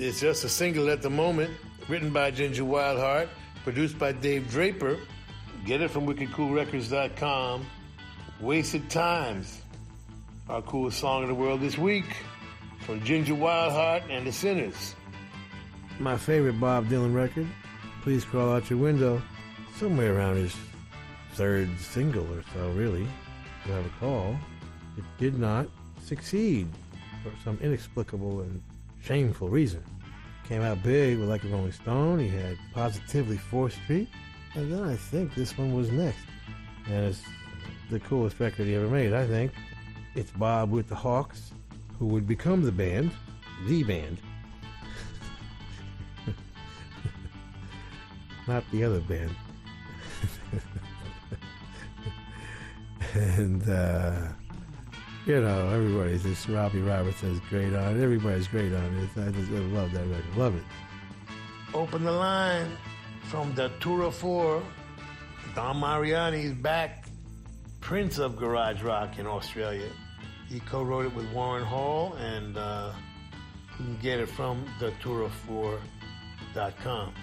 It's just a single at the moment, written by Ginger Wildheart, produced by Dave Draper. Get it from wickedcoolrecords.com. Wasted Times, our coolest song in the world this week, from Ginger Wildheart and the Sinners. My favorite Bob Dylan record, Please Crawl Out Your Window, somewhere around his third single or so, really, if I recall. It did not succeed for some inexplicable and shameful reason. Came out big with Like a Rolling Stone. He had Positively 4th Street. And then I think this one was next. And it's the coolest record he ever made, I think. It's Bob with the Hawks, who would become the band, the band. <laughs> Not the other band. <laughs> and uh, you know, everybody's just Robbie Roberts Robertson's great on it. Everybody's great on it. I just love that record. Love it. Open the line from the Tour of Four. Dom Mariani's back. Prince of Garage Rock in Australia. He co-wrote it with Warren Hall, and uh, you can get it from the Tour datura4.com.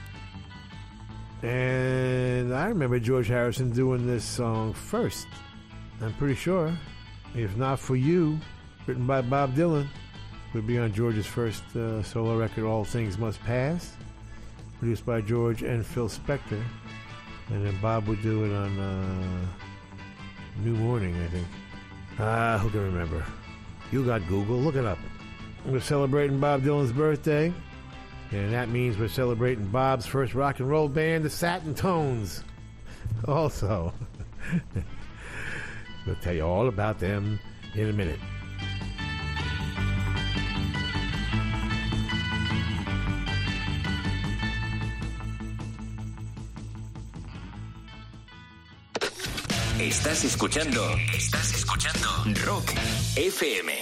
And I remember George Harrison doing this song first. I'm pretty sure. If not for you, written by Bob Dylan, would be on George's first uh, solo record, All Things Must Pass, produced by George and Phil Spector. And then Bob would do it on uh, New Morning, I think. Ah, who can remember? You got Google, look it up. We're celebrating Bob Dylan's birthday. And that means we're celebrating Bob's first rock and roll band, the Satin Tones. <laughs> Also, <laughs> we'll tell you all about them in a minute. Estás escuchando. Estás escuchando. Rock FM.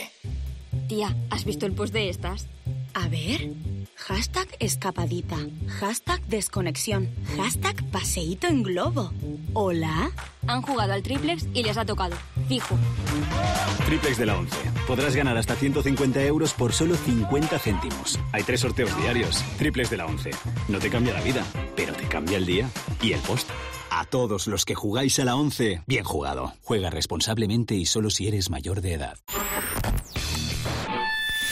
Tía, ¿has visto el post de estas? A ver. Hashtag escapadita. Hashtag desconexión. Hashtag paseíto en globo. ¿Hola? Han jugado al triplex y les ha tocado. Fijo. Triplex de la 11. Podrás ganar hasta 150 euros por solo 50 céntimos. Hay tres sorteos diarios. Triplex de la 11. No te cambia la vida, pero te cambia el día y el post. A todos los que jugáis a la 11, bien jugado. Juega responsablemente y solo si eres mayor de edad.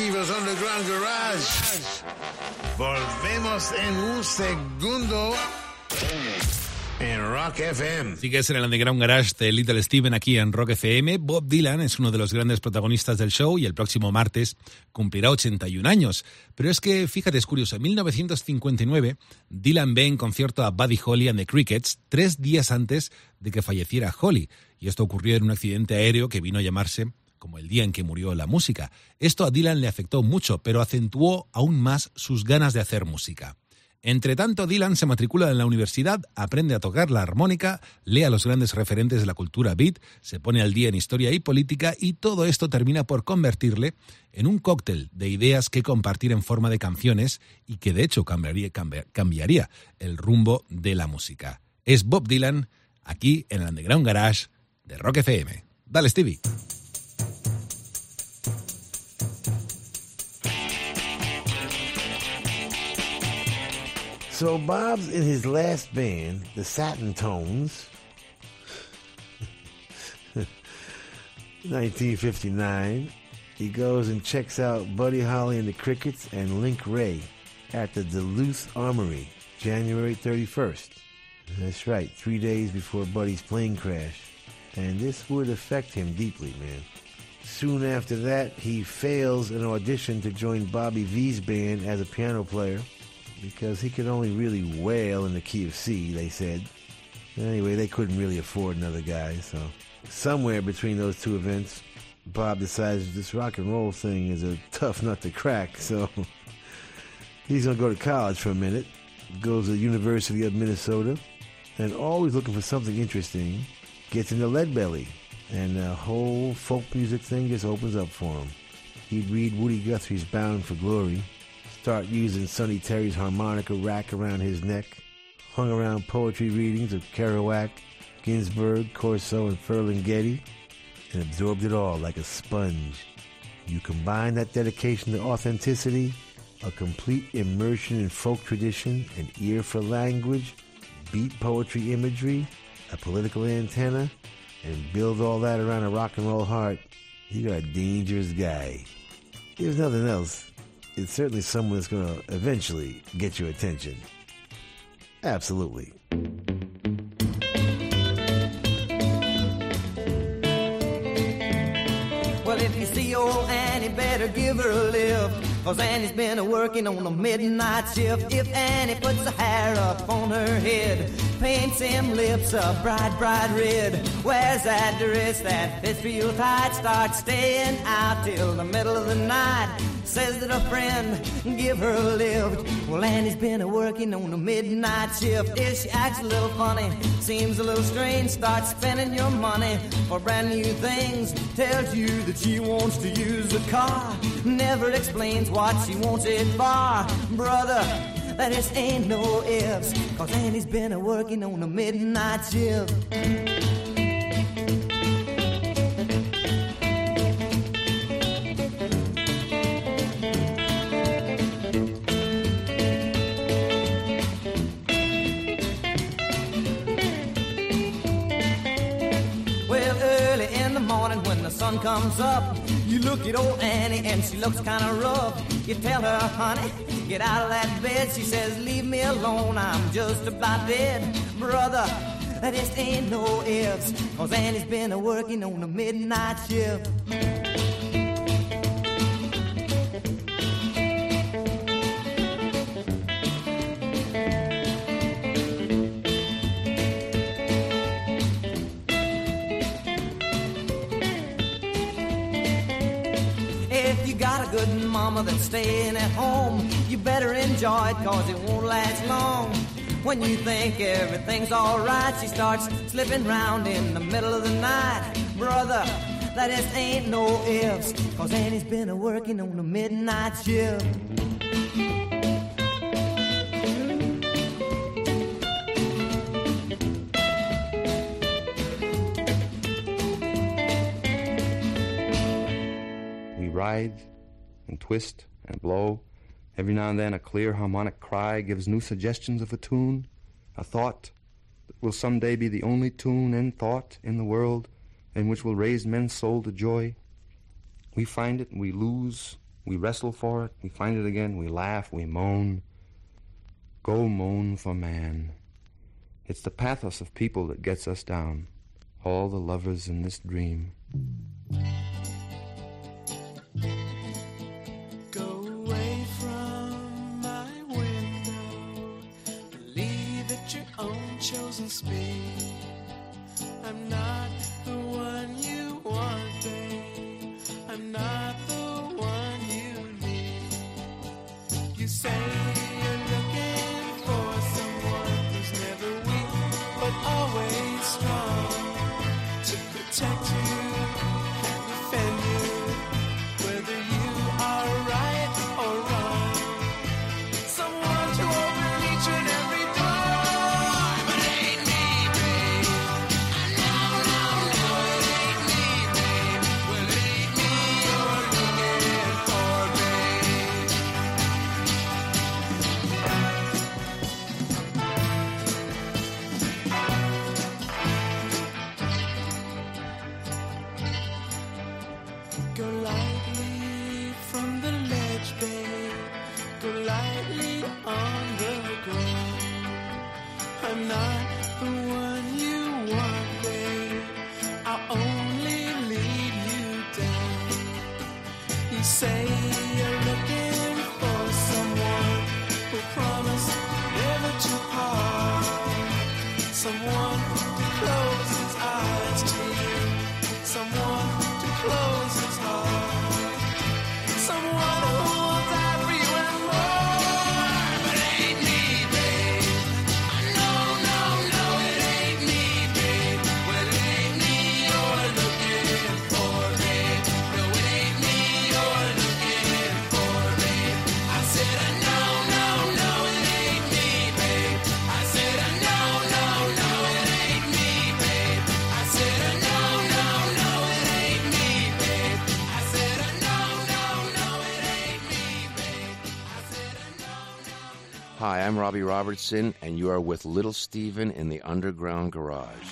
Steve's Underground Garage. Volvemos en un segundo en Rock FM. Sigues en el Underground Garage de Little Steven aquí en Rock FM. Bob Dylan es uno de los grandes protagonistas del show y el próximo martes cumplirá 81 años. Pero es que, fíjate, es curioso, en 1959 Dylan ve en concierto a Buddy Holly and the Crickets tres días antes de que falleciera Holly. Y esto ocurrió en un accidente aéreo que vino a llamarse como el día en que murió la música. Esto a Dylan le afectó mucho, pero acentuó aún más sus ganas de hacer música. Entre tanto, Dylan se matricula en la universidad, aprende a tocar la armónica, lee a los grandes referentes de la cultura beat, se pone al día en historia y política y todo esto termina por convertirle en un cóctel de ideas que compartir en forma de canciones y que de hecho cambiaría, el rumbo de la música. Es Bob Dylan aquí en el Underground Garage de Rock FM. Dale, Stevie. So Bob's in his last band, the Satin Tones. 1959. He goes and checks out Buddy Holly and the Crickets and Link Wray at the Duluth Armory, January 31st. That's right, three days before Buddy's plane crash. And this would affect him deeply, man. Soon after that, he fails an audition to join Bobby Vee's band as a piano player because he could only really wail in the key of C, they said. Anyway, they couldn't really afford another guy, so somewhere between those two events, Bob decides this rock and roll thing is a tough nut to crack, so <laughs> he's to go to college for a minute, goes to the University of Minnesota, and always looking for something interesting, gets into Leadbelly, and the whole folk music thing just opens up for him. He'd read Woody Guthrie's Bound for Glory, start using Sonny Terry's harmonica rack around his neck, hung around poetry readings of Kerouac, Ginsberg, Corso, and Ferlinghetti, and absorbed it all like a sponge. You combine that dedication to authenticity, a complete immersion in folk tradition, an ear for language, beat poetry imagery, a political antenna, and build all that around a rock and roll heart, you're a dangerous guy. If nothing else, it's certainly someone that's going to eventually get your attention. Absolutely. Well, if you see old Annie, better give her a lift. Cause Annie's been a working on a midnight shift. If Annie puts her hair up on her head, paints them lips a bright, bright red, wears that dress that fits real tight, starts staying out till the middle of the night. Says that a friend give her a lift. Well, Annie's been a working on a midnight shift. If she acts a little funny, seems a little strange, starts spending your money for brand new things. Tells you that she wants to use a car. Never explains what she wants it for. Brother, that just ain't no ifs. Cause Annie's been a working on a midnight shift. Comes up, you look at old Annie and she looks kind of rough. You tell her, honey, get out of that bed. She says, leave me alone, I'm just about dead. Brother, that just ain't no ifs. Cause Annie's been a working on a midnight shift. Got a good mama that's staying at home, you better enjoy it cause it won't last long. When you think everything's alright, she starts slipping round in the middle of the night. Brother, that just ain't no ifs, cause Annie's been a working on a midnight shift. writhe and twist and blow. Every now and then, a clear harmonic cry gives new suggestions of a tune, a thought that will someday be the only tune and thought in the world and which will raise men's soul to joy. We find it, we lose, we wrestle for it, we find it again, we laugh, we moan. Go moan for man. It's the pathos of people that gets us down, all the lovers in this dream. chosen speed. I'm not the one you want, babe. I'm not the one you need. You say. Hi, I'm Robbie Robertson, and you are with Little Steven in the Underground Garage.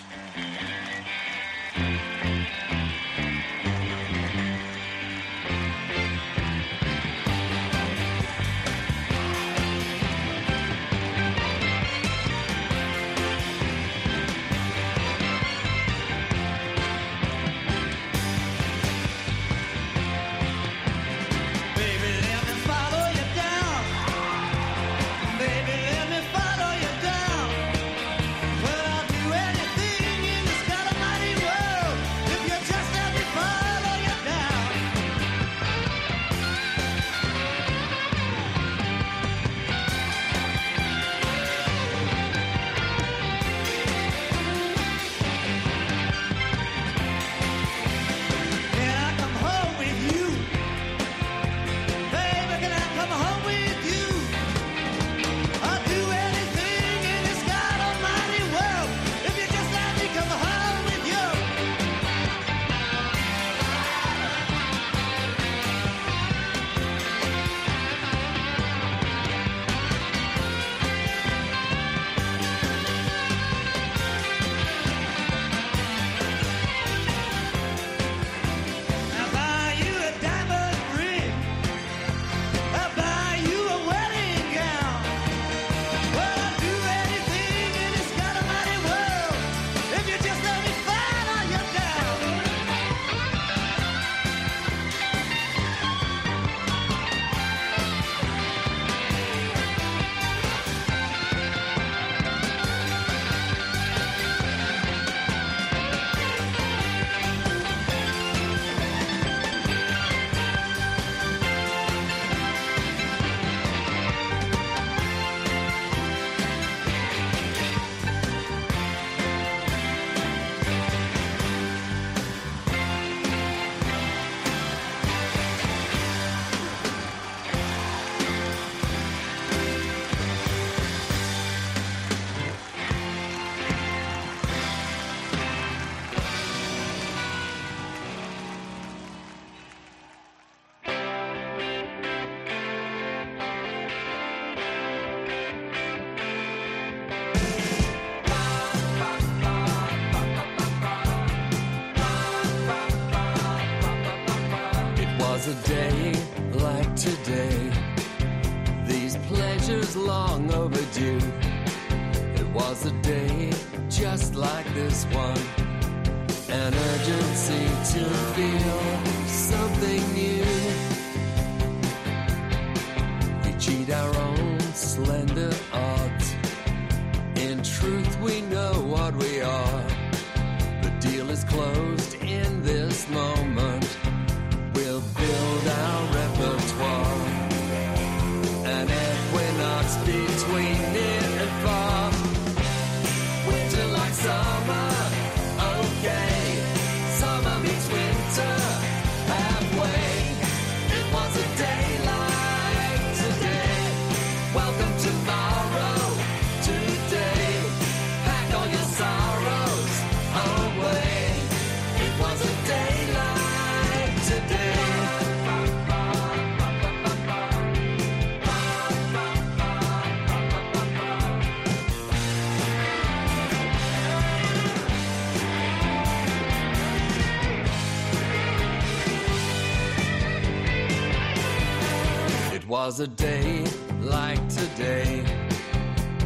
was a day like today.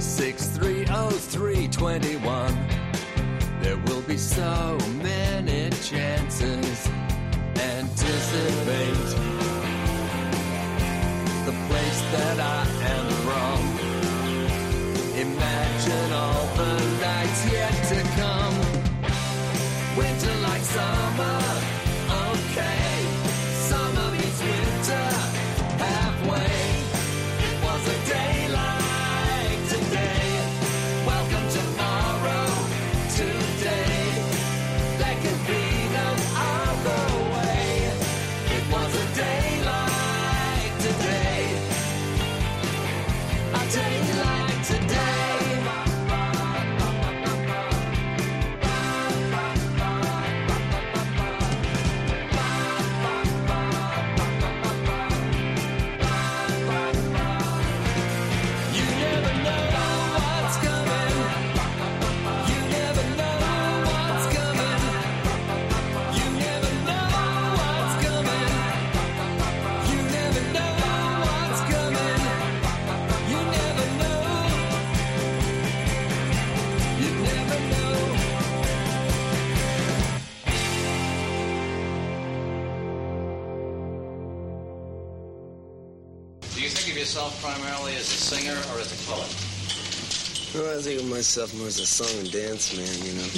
630321. There will be so many chances. Anticipate the place that I am from. Imagine all the nights yet to come. Winter like summer. know, I think of myself more as a song and dance man, you know.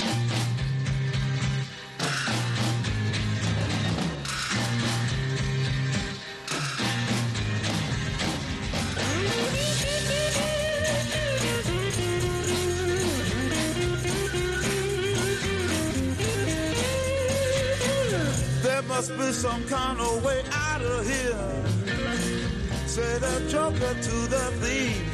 must be some kind of way out of here. Say the joker to the thief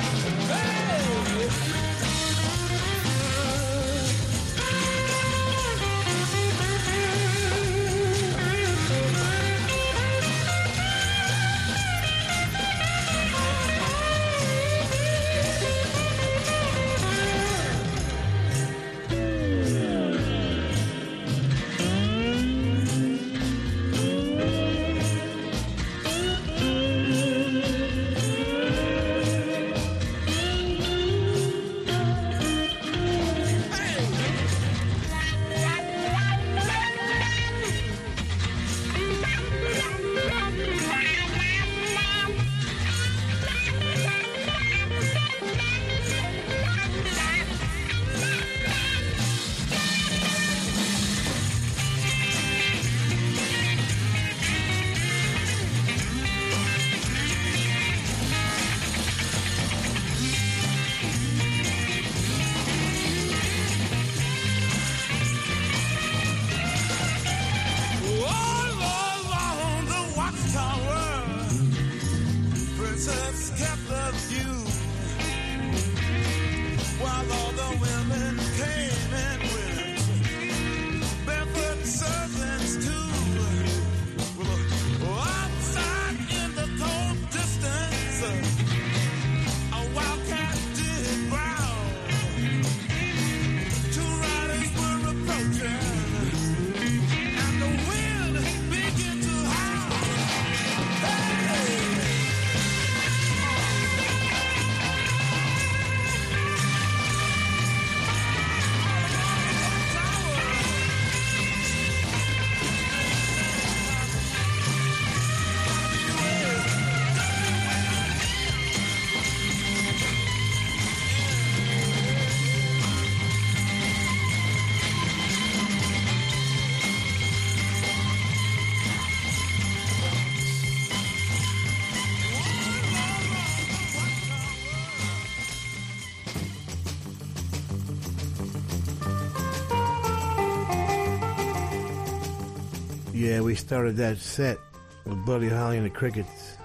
started that set with Buddy Holly and the Crickets.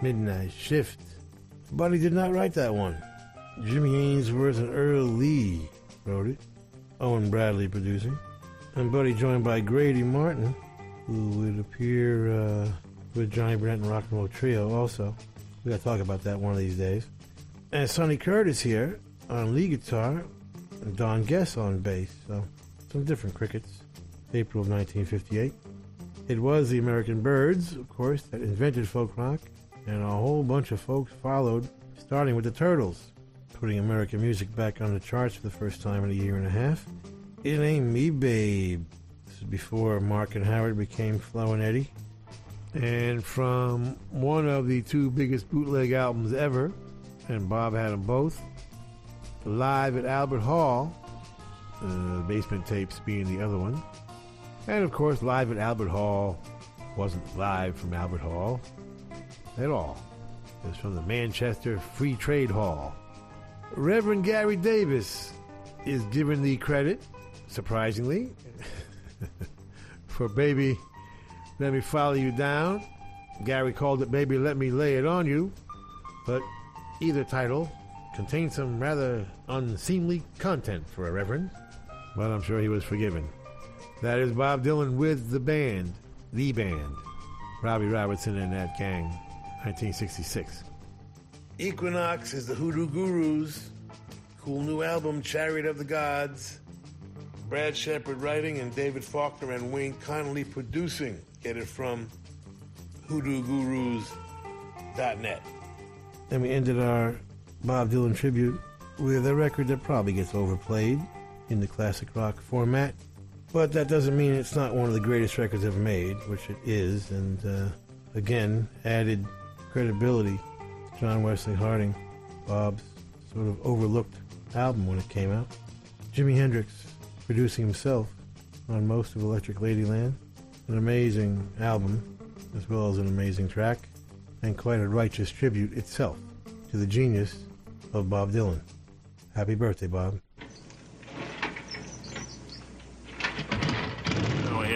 Midnight Shift. Buddy did not write that one. Jimmy Ainsworth and Earl Lee wrote it. Owen Bradley producing. And Buddy joined by Grady Martin, who would appear uh, with Johnny Burnette and Rock and Roll Trio also. We got to talk about that one of these days. And Sonny Curtis here on lead guitar, and Don Guess on bass. So some different crickets. April of 1958. It was the American Byrds, of course, that invented folk rock, and a whole bunch of folks followed, starting with the Turtles, putting American music back on the charts for the first time in a year and a half. It Ain't Me, Babe. This is before Mark and Howard became Flo and Eddie. And from one of the two biggest bootleg albums ever, and Bob had them both, Live at Albert Hall, uh, basement tapes being the other one. And of course, Live at Albert Hall wasn't live from Albert Hall at all. It was from the Manchester Free Trade Hall. Reverend Gary Davis is given the credit, surprisingly, <laughs> for Baby Let Me Follow You Down. Gary called it Baby Let Me Lay It On You, but either title contained some rather unseemly content for a Reverend, but I'm sure he was forgiven. That is Bob Dylan with the band, the band, Robbie Robertson and that gang, 1966. Equinox is the Hoodoo Gurus. Cool new album, Chariot of the Gods. Brad Shepherd writing and David Faulkner and Wayne Connolly producing. Get it from hoodoogurus.net. Then we ended our Bob Dylan tribute with a record that probably gets overplayed in the classic rock format. But that doesn't mean it's not one of the greatest records ever made, which it is, and uh, again, added credibility to John Wesley Harding, Bob's sort of overlooked album when it came out. Jimi Hendrix producing himself on most of Electric Ladyland. An amazing album, as well as an amazing track, and quite a righteous tribute itself to the genius of Bob Dylan. Happy birthday, Bob.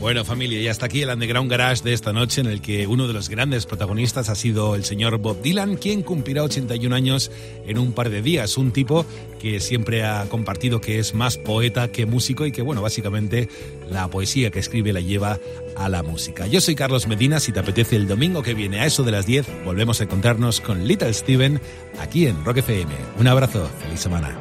Bueno, familia, y hasta aquí el Underground Garage de esta noche, en el que uno de los grandes protagonistas ha sido el señor Bob Dylan, quien cumplirá 81 años en un par de días. Un tipo que siempre ha compartido que es más poeta que músico y que, bueno, básicamente la poesía que escribe la lleva a la música. Yo soy Carlos Medina, si te apetece el domingo que viene a eso de las 10, volvemos a encontrarnos con Little Steven aquí en Rock FM. Un abrazo, feliz semana.